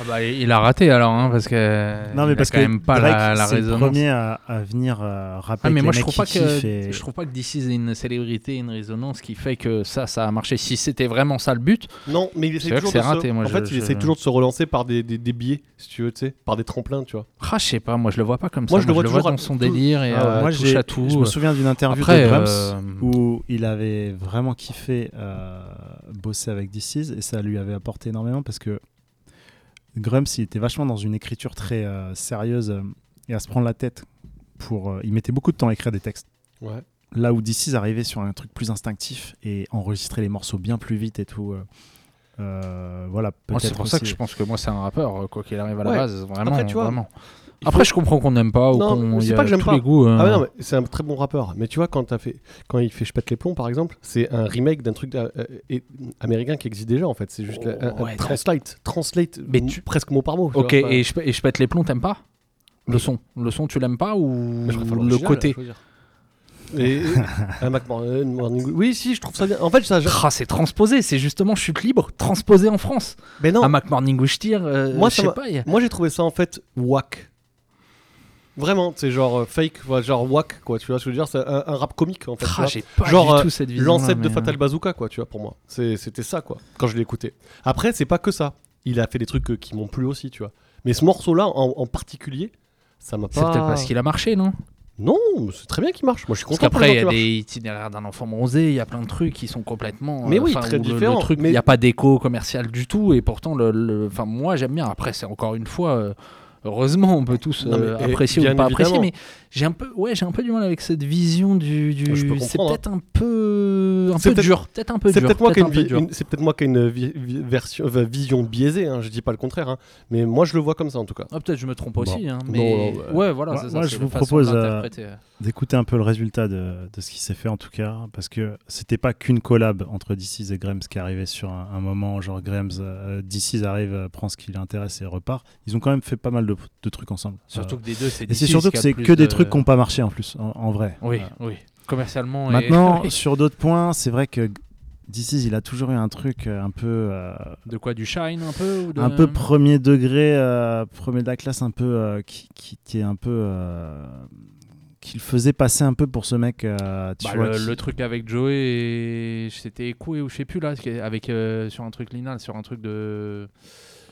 Ah bah, il a raté alors, hein, parce que. Non, mais il parce a quand que même pas Drake, la, la c'est le résonance. premier à, à venir euh, rapper. Ah, mais moi je trouve pas que et- je trouve pas que d'ici ait une célébrité, une résonance qui fait que ça, ça a marché. Si c'était vraiment ça le but, Non, mais il C'est essaie toujours de se... raté, moi, en je- fait, il je- essaie toujours de se relancer par des, des, des biais, si tu veux, tu sais, par des tremplins, tu vois. ah, je sais pas, moi je le vois pas comme Moi, ça. je le vois toujours dans son tout- délire et Ah euh, Moi, touche à tout. je me souviens d'une interview Après, de Grums euh, où il avait vraiment kiffé euh, bosser avec DC's et ça lui avait apporté énormément parce que Grums, il était vachement dans une écriture très euh, sérieuse euh, et à se prendre la tête. Pour, euh, il mettait beaucoup de temps à écrire des textes. Ouais. Là où DC's arrivait sur un truc plus instinctif et enregistrer les morceaux bien plus vite et tout. euh, euh, voilà, c'est pour ça que je pense que moi c'est un rappeur, quoi qu'il arrive à la Ouais. base. Vraiment, Après, tu vois, vraiment. Après, je comprends qu'on n'aime pas ou qu'on. y a pas que j'aime tous pas. les goûts. euh, Ah ouais, non, mais c'est un très bon rappeur. Mais tu vois, quand, t'as fait... quand il fait Je pète les plombs, par exemple, c'est un remake d'un truc euh, euh, américain qui existe déjà, en fait. C'est juste un Oh, ouais, translate, translate Mais tu- presque mot par mot. Ok, et, je, et je pète les plombs, t'aimes pas Le son. Le son, tu l'aimes pas ou le côté. Et, Mac Morning- Oui, si, je trouve ça bien. En fait, ça. Ah, c'est transposé, c'est justement chute libre, transposé en France. Mais non, À Mac Morning Tear, euh, Moi, je sais pas. a- Moi, j'ai trouvé ça en fait whack. Vraiment, c'est genre euh, fake, ouais, genre whack, quoi. Tu vois je veux dire? C'est un, un rap comique en fait. tu Ah, vois. pas genre du euh, tout cette l'ancêtre de Fatal Bazooka, quoi, tu vois, pour moi. C'est- C'était ça, quoi, quand je l'ai écouté. Après, c'est pas que ça. Il a fait des trucs euh, qui m'ont plu aussi, tu vois. Mais ce morceau-là, en, en particulier, ça m'a C'est pas. peut-être parce qu'il a marché, non? Non, mais c'est très bien qu'il marche. Moi, je suis Parce content. qu'après, il y gens a des itinéraires d'un enfant bronzé, il y a plein de trucs qui sont complètement. Mais euh, oui, enfin, très où le- le différents, truc, mais- Il n'y a pas d'écho commercial du tout, et pourtant, le, le- enfin, moi, j'aime bien. Après, c'est encore une fois. euh, Heureusement, on peut tous Non, mais- euh, apprécier ou pas apprécier, mais j'ai un peu, ouais, j'ai un peu du mal avec cette vision du. peux c'est comprendre, peut-être un peu, un peu dur, peut-être un peu C'est peut-être moi, qui ai une c'est peut-être moi qui une version, euh, vision biaisée, hein, je dis pas le contraire, hein, mais moi je le vois comme ça en tout cas. Ah, peut-être je me trompe Bon. aussi, hein, mais ouais. ouais, voilà, Moi- ça. je vous de propose, euh, d'écouter un peu le résultat de, de ce qui s'est fait en tout cas parce que c'était pas qu'une collab entre DC's et Grams qui arrivait sur un, un moment genre Grams euh, DC's arrive prend ce qui l'intéresse et repart ils ont quand même fait pas mal de, de trucs ensemble Surtout Euh, que des deux, c'est et c'est surtout que c'est que des de- trucs qui n'ont pas marché en plus en, en vrai Oui, Euh, oui. Commercialement. maintenant sur d'autres points c'est vrai que DC's il a toujours eu un truc euh, un peu euh, De quoi Du shine un peu ou de- un peu premier degré, premier de la classe, un peu qui, qui, qui est un peu qu'il faisait passer un peu pour ce mec. euh, tu Bah, vois, le, qui- le truc avec Joey et c'était écoué ou je sais plus là, avec euh, sur un truc Linal, sur un truc de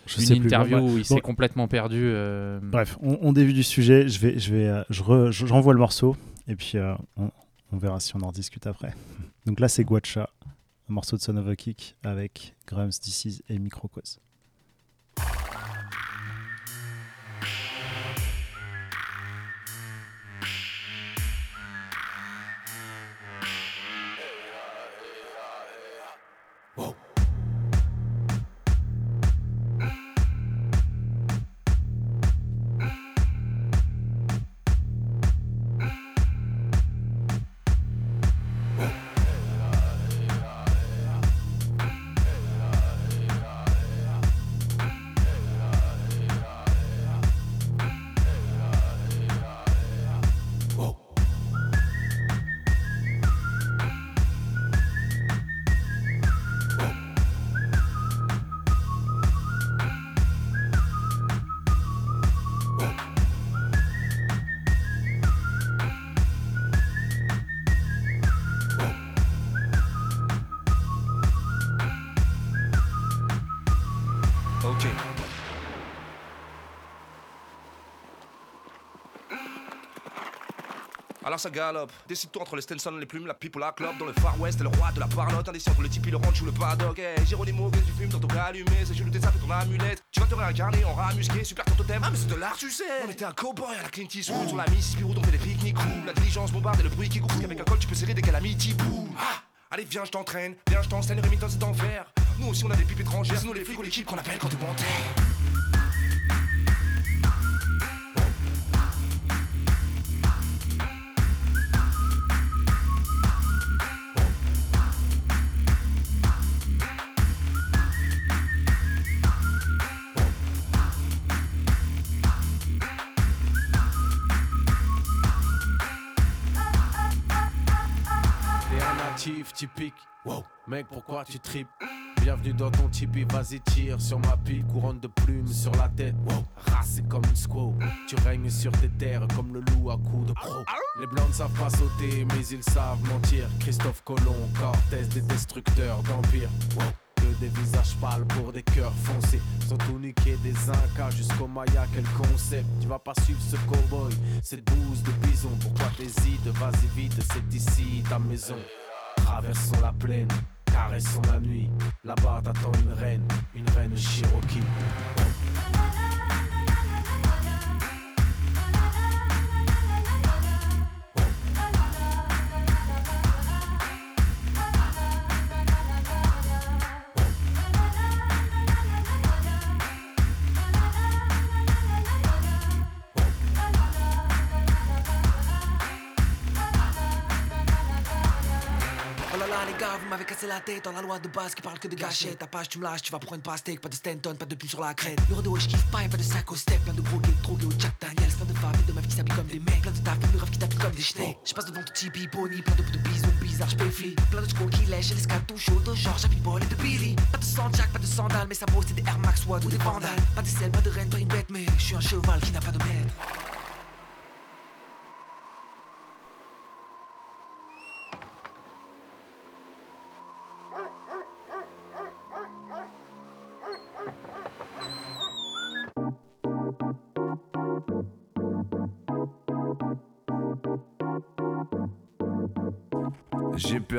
je une sais interview Bon, où il bon, s'est complètement perdu. euh, Bref, on, on dévie du sujet. Je vais, je vais, euh, je re- je- j'envoie le morceau et puis euh, on, on verra si on en rediscute après. Donc là, c'est Guacha, un morceau de Son of a Kick avec Grams, DC's et Microcos. Alors ça galope, décide-toi entre les Stenson, les plumes, la pipe ou la clope. Dans le Far West et le roi de la parlotte Indécis entre le tipi, le ranch ou le paddock. Hey, Géronimo, qu'est-ce que tu fumes, toca allumé. C'est tes sapes et ton amulette. Tu vas te réincarner en rat musqué, super ton totem. Ah mais c'est de l'art tu sais. On était un cowboy à la Clint Eastwood. Sur la Mississippi on fait des pique-niques La diligence bombarde et le bruit qui couvre. Qu'avec un col tu peux serrer des calamities boum ah Allez viens je t'entraîne, viens je t'enseigne, Remington c'est d'enfer Nous aussi on a des pipes étrangères, nous les flics ou l'équipe qu'on appelle quand t'es bon Mec, pourquoi tu tripes? Bienvenue dans ton tipi, vas-y tire sur ma pipe, couronne de plumes sur la tête. Wow, racé comme une squaw. Tu règnes sur tes terres comme le loup à coups de pro. Les blancs ne savent pas sauter, mais ils savent mentir. Christophe Colomb, Cortez, des destructeurs d'empire. Wow. Des visages pâles pour des cœurs foncés. Sans tout niquer des incas jusqu'au Maya, quel concept. Tu vas pas suivre ce cowboy, cette bouse de bison. Pourquoi t'hésites? Vas-y vite, c'est ici ta maison. Traversons la plaine, caressons la nuit. Là-bas t'attends une reine, une reine Cherokee. La tête dans la loi de base qui parle que de gâchettes. Ta page, tu me lâches, tu vas prendre une pastèque, pas de Stanton, pas de plume sur la crête. Rodeo, je kiffe pas, y'a pas de sac au step, plein de gros gays, drogués au Jack Daniels, plein de femmes et de meufs qui s'habillent comme des mecs, plein de taf, plein de refs qui tapent comme des schnecks. Je passe devant tout Tipeee, pony, plein de de bisous bizarres, je. Plein de chevaux qui lèchent et les scatous chauds de George, Happy Ball et de Billy. Pas de Jack, pas de sandales, mais ça vaut c'est des Air Max Watt ou des vandales. Pas de sel, pas de reine, pas une bête, mais je suis un cheval qui n'a pas de maître.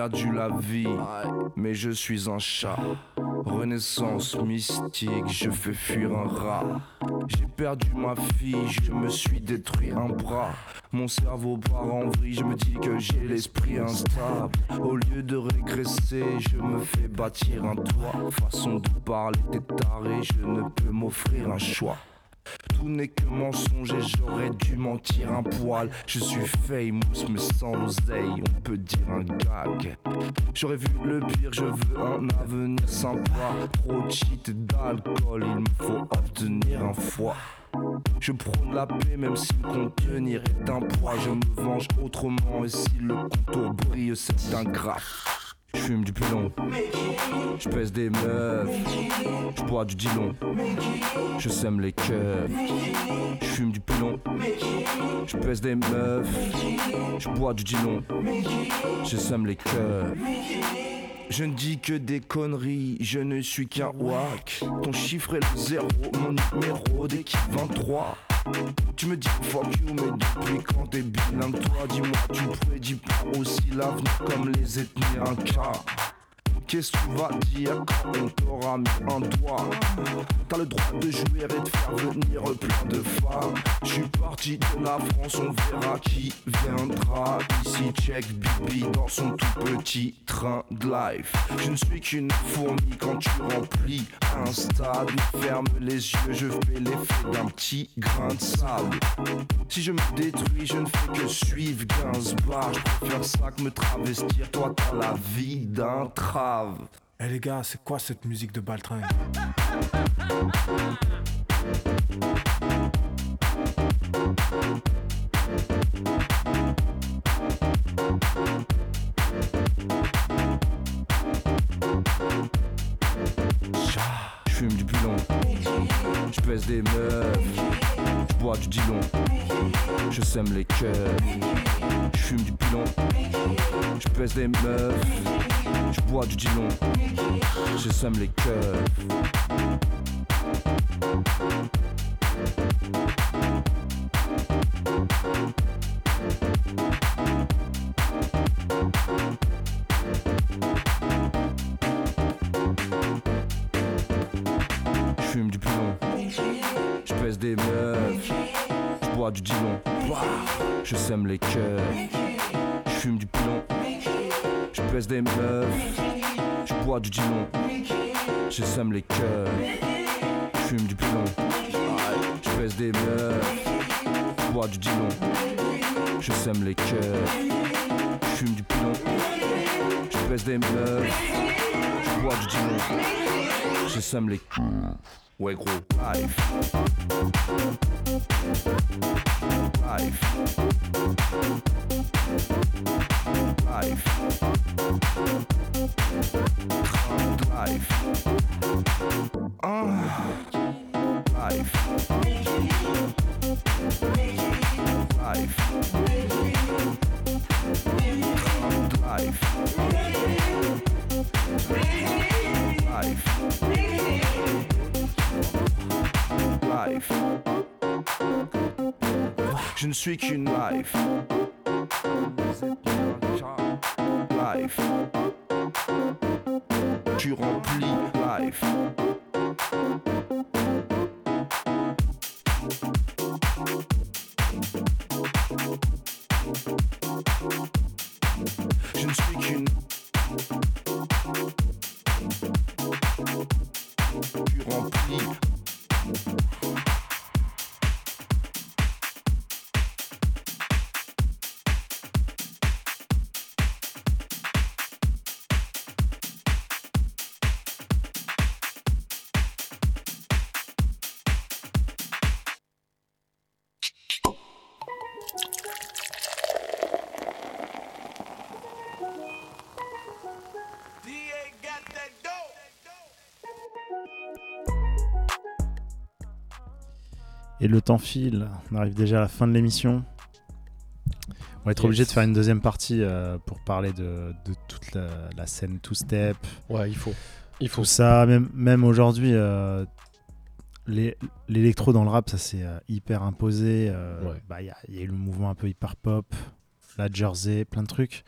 Perdu la vie, mais je suis un chat. Renaissance mystique, je fais fuir un rat. J'ai perdu ma fille, je me suis détruit un bras. Mon cerveau part en vrille, je me dis que j'ai l'esprit instable. Au lieu de régresser, je me fais bâtir un toit. Façon de parler, t'es taré, je ne peux m'offrir un choix. Tout n'est que mensonge et j'aurais dû mentir un poil. Je suis famous mais sans l'oseille, on peut dire un gag. J'aurais vu le pire, je veux un avenir sympa. Trop de d'alcool, il me faut obtenir un foie. Je prône la paix même si le contenir est un poids. Je me venge autrement et si le contour brille, c'est un graphe. Je fume du pilon, je pèse des meufs, je bois du dilon, je sème les keufs. Je fume du pilon, je pèse des meufs, je bois du dilon, je sème les keufs. Je ne dis que des conneries, je ne suis qu'un wack. Ton chiffre est le zéro, mon numéro d'équipe 23. Tu me dis fuck you, mais depuis quand t'es bilingue, toi, dis-moi, tu prédis pas aussi l'avenir comme les ethnies inca. Qu'est-ce que tu vas dire quand on t'aura mis un doigt T'as le droit de jouer et de faire venir plein de femmes. Je suis parti de la France, on verra qui viendra. Ici, check Bibi dans son tout petit train de life. Je ne suis qu'une fourmi quand tu remplis un stade. Ferme les yeux, je fais l'effet d'un petit grain de sable. Si je me détruis, je ne fais que suivre Gainsbourg. Je préfère ça que me travestir. Toi, t'as la vie d'un Eh les gars, c'est quoi cette musique de Baltringue fume du pilon, je pèse des meufs, je bois du dilon, je sème les cœurs. Je fume du pilon, je pèse des meufs, je bois du dilon, je sème les cœurs. Je bois du dilon, je sème les cœurs. Je fume du pilon, je pèse des meufs, je bois du dilon, je sème les cœurs. Je fume du pilon, je pèse des meufs, je bois du dilon, je sème les cœurs. Je fume du pilon, je pèse des meufs, je bois du dilon, je sème les cœurs. Wake up life. Life. Life. Life. Uh. Life. Life. Life. Life. Life. Je ne suis qu'une life. Life. Tu remplis life. Je ne suis qu'une. Tu Et le temps file, on arrive déjà à la fin de l'émission. On va être Yes. obligé de faire une deuxième partie euh, pour parler de, de toute la, la scène two-step. Ouais, il faut. Il faut. Tout ça, même, même aujourd'hui, euh, l'électro dans le rap, ça s'est euh, hyper imposé. euh, Ouais. bah, Il y, a- il y a eu le mouvement un peu hyper pop, la Jersey, plein de trucs.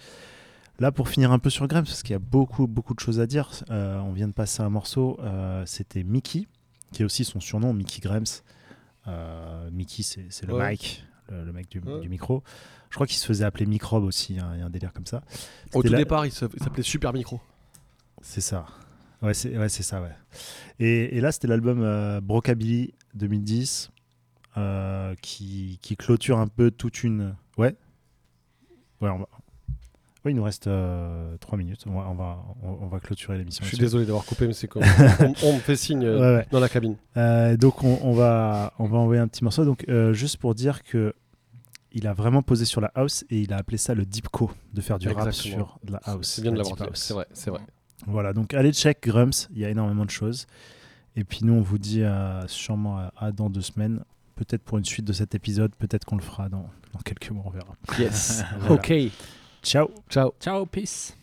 Là, pour finir un peu sur Grams, parce qu'il y a beaucoup, beaucoup de choses à dire, on vient de passer un morceau, c'était Mickey, qui est aussi son surnom, Mickey Grams. Euh, Mickey, c'est le Ouais. mic, le, le mec du, Ouais. du micro. Je crois qu'il se faisait appeler Microbe aussi, hein, il y a un délire comme ça. Au tout départ, il s'appelait Super Micro. c'est ça. Ouais, c'est ouais, c'est ça, ouais. Et, et là, c'était l'album euh, Brocabilly 2010 euh, qui, qui clôture un peu toute une. Ouais. Ouais, on va. Oui, il nous reste 3 minutes. On va, on va, on, on va clôturer l'émission. Je suis désolé d'avoir coupé, mais c'est comme. on, me fait signe euh, Ouais, ouais. dans la cabine. Euh, donc on, va on va envoyer un petit morceau. Donc euh, juste pour dire que il a vraiment posé sur la house et il a appelé ça le deepco, de faire du rap Exactement. sur de la house. C'est bien de la l'avoir. C'est vrai, c'est vrai. Voilà, donc allez check Grumps, il y a énormément de choses. Et puis nous on vous dit euh, sûrement à, à dans deux semaines, peut-être pour une suite de cet épisode, peut-être qu'on le fera dans, dans quelques mois, on verra. Yes. Voilà. Ok. Ciao. Ciao. Ciao, peace.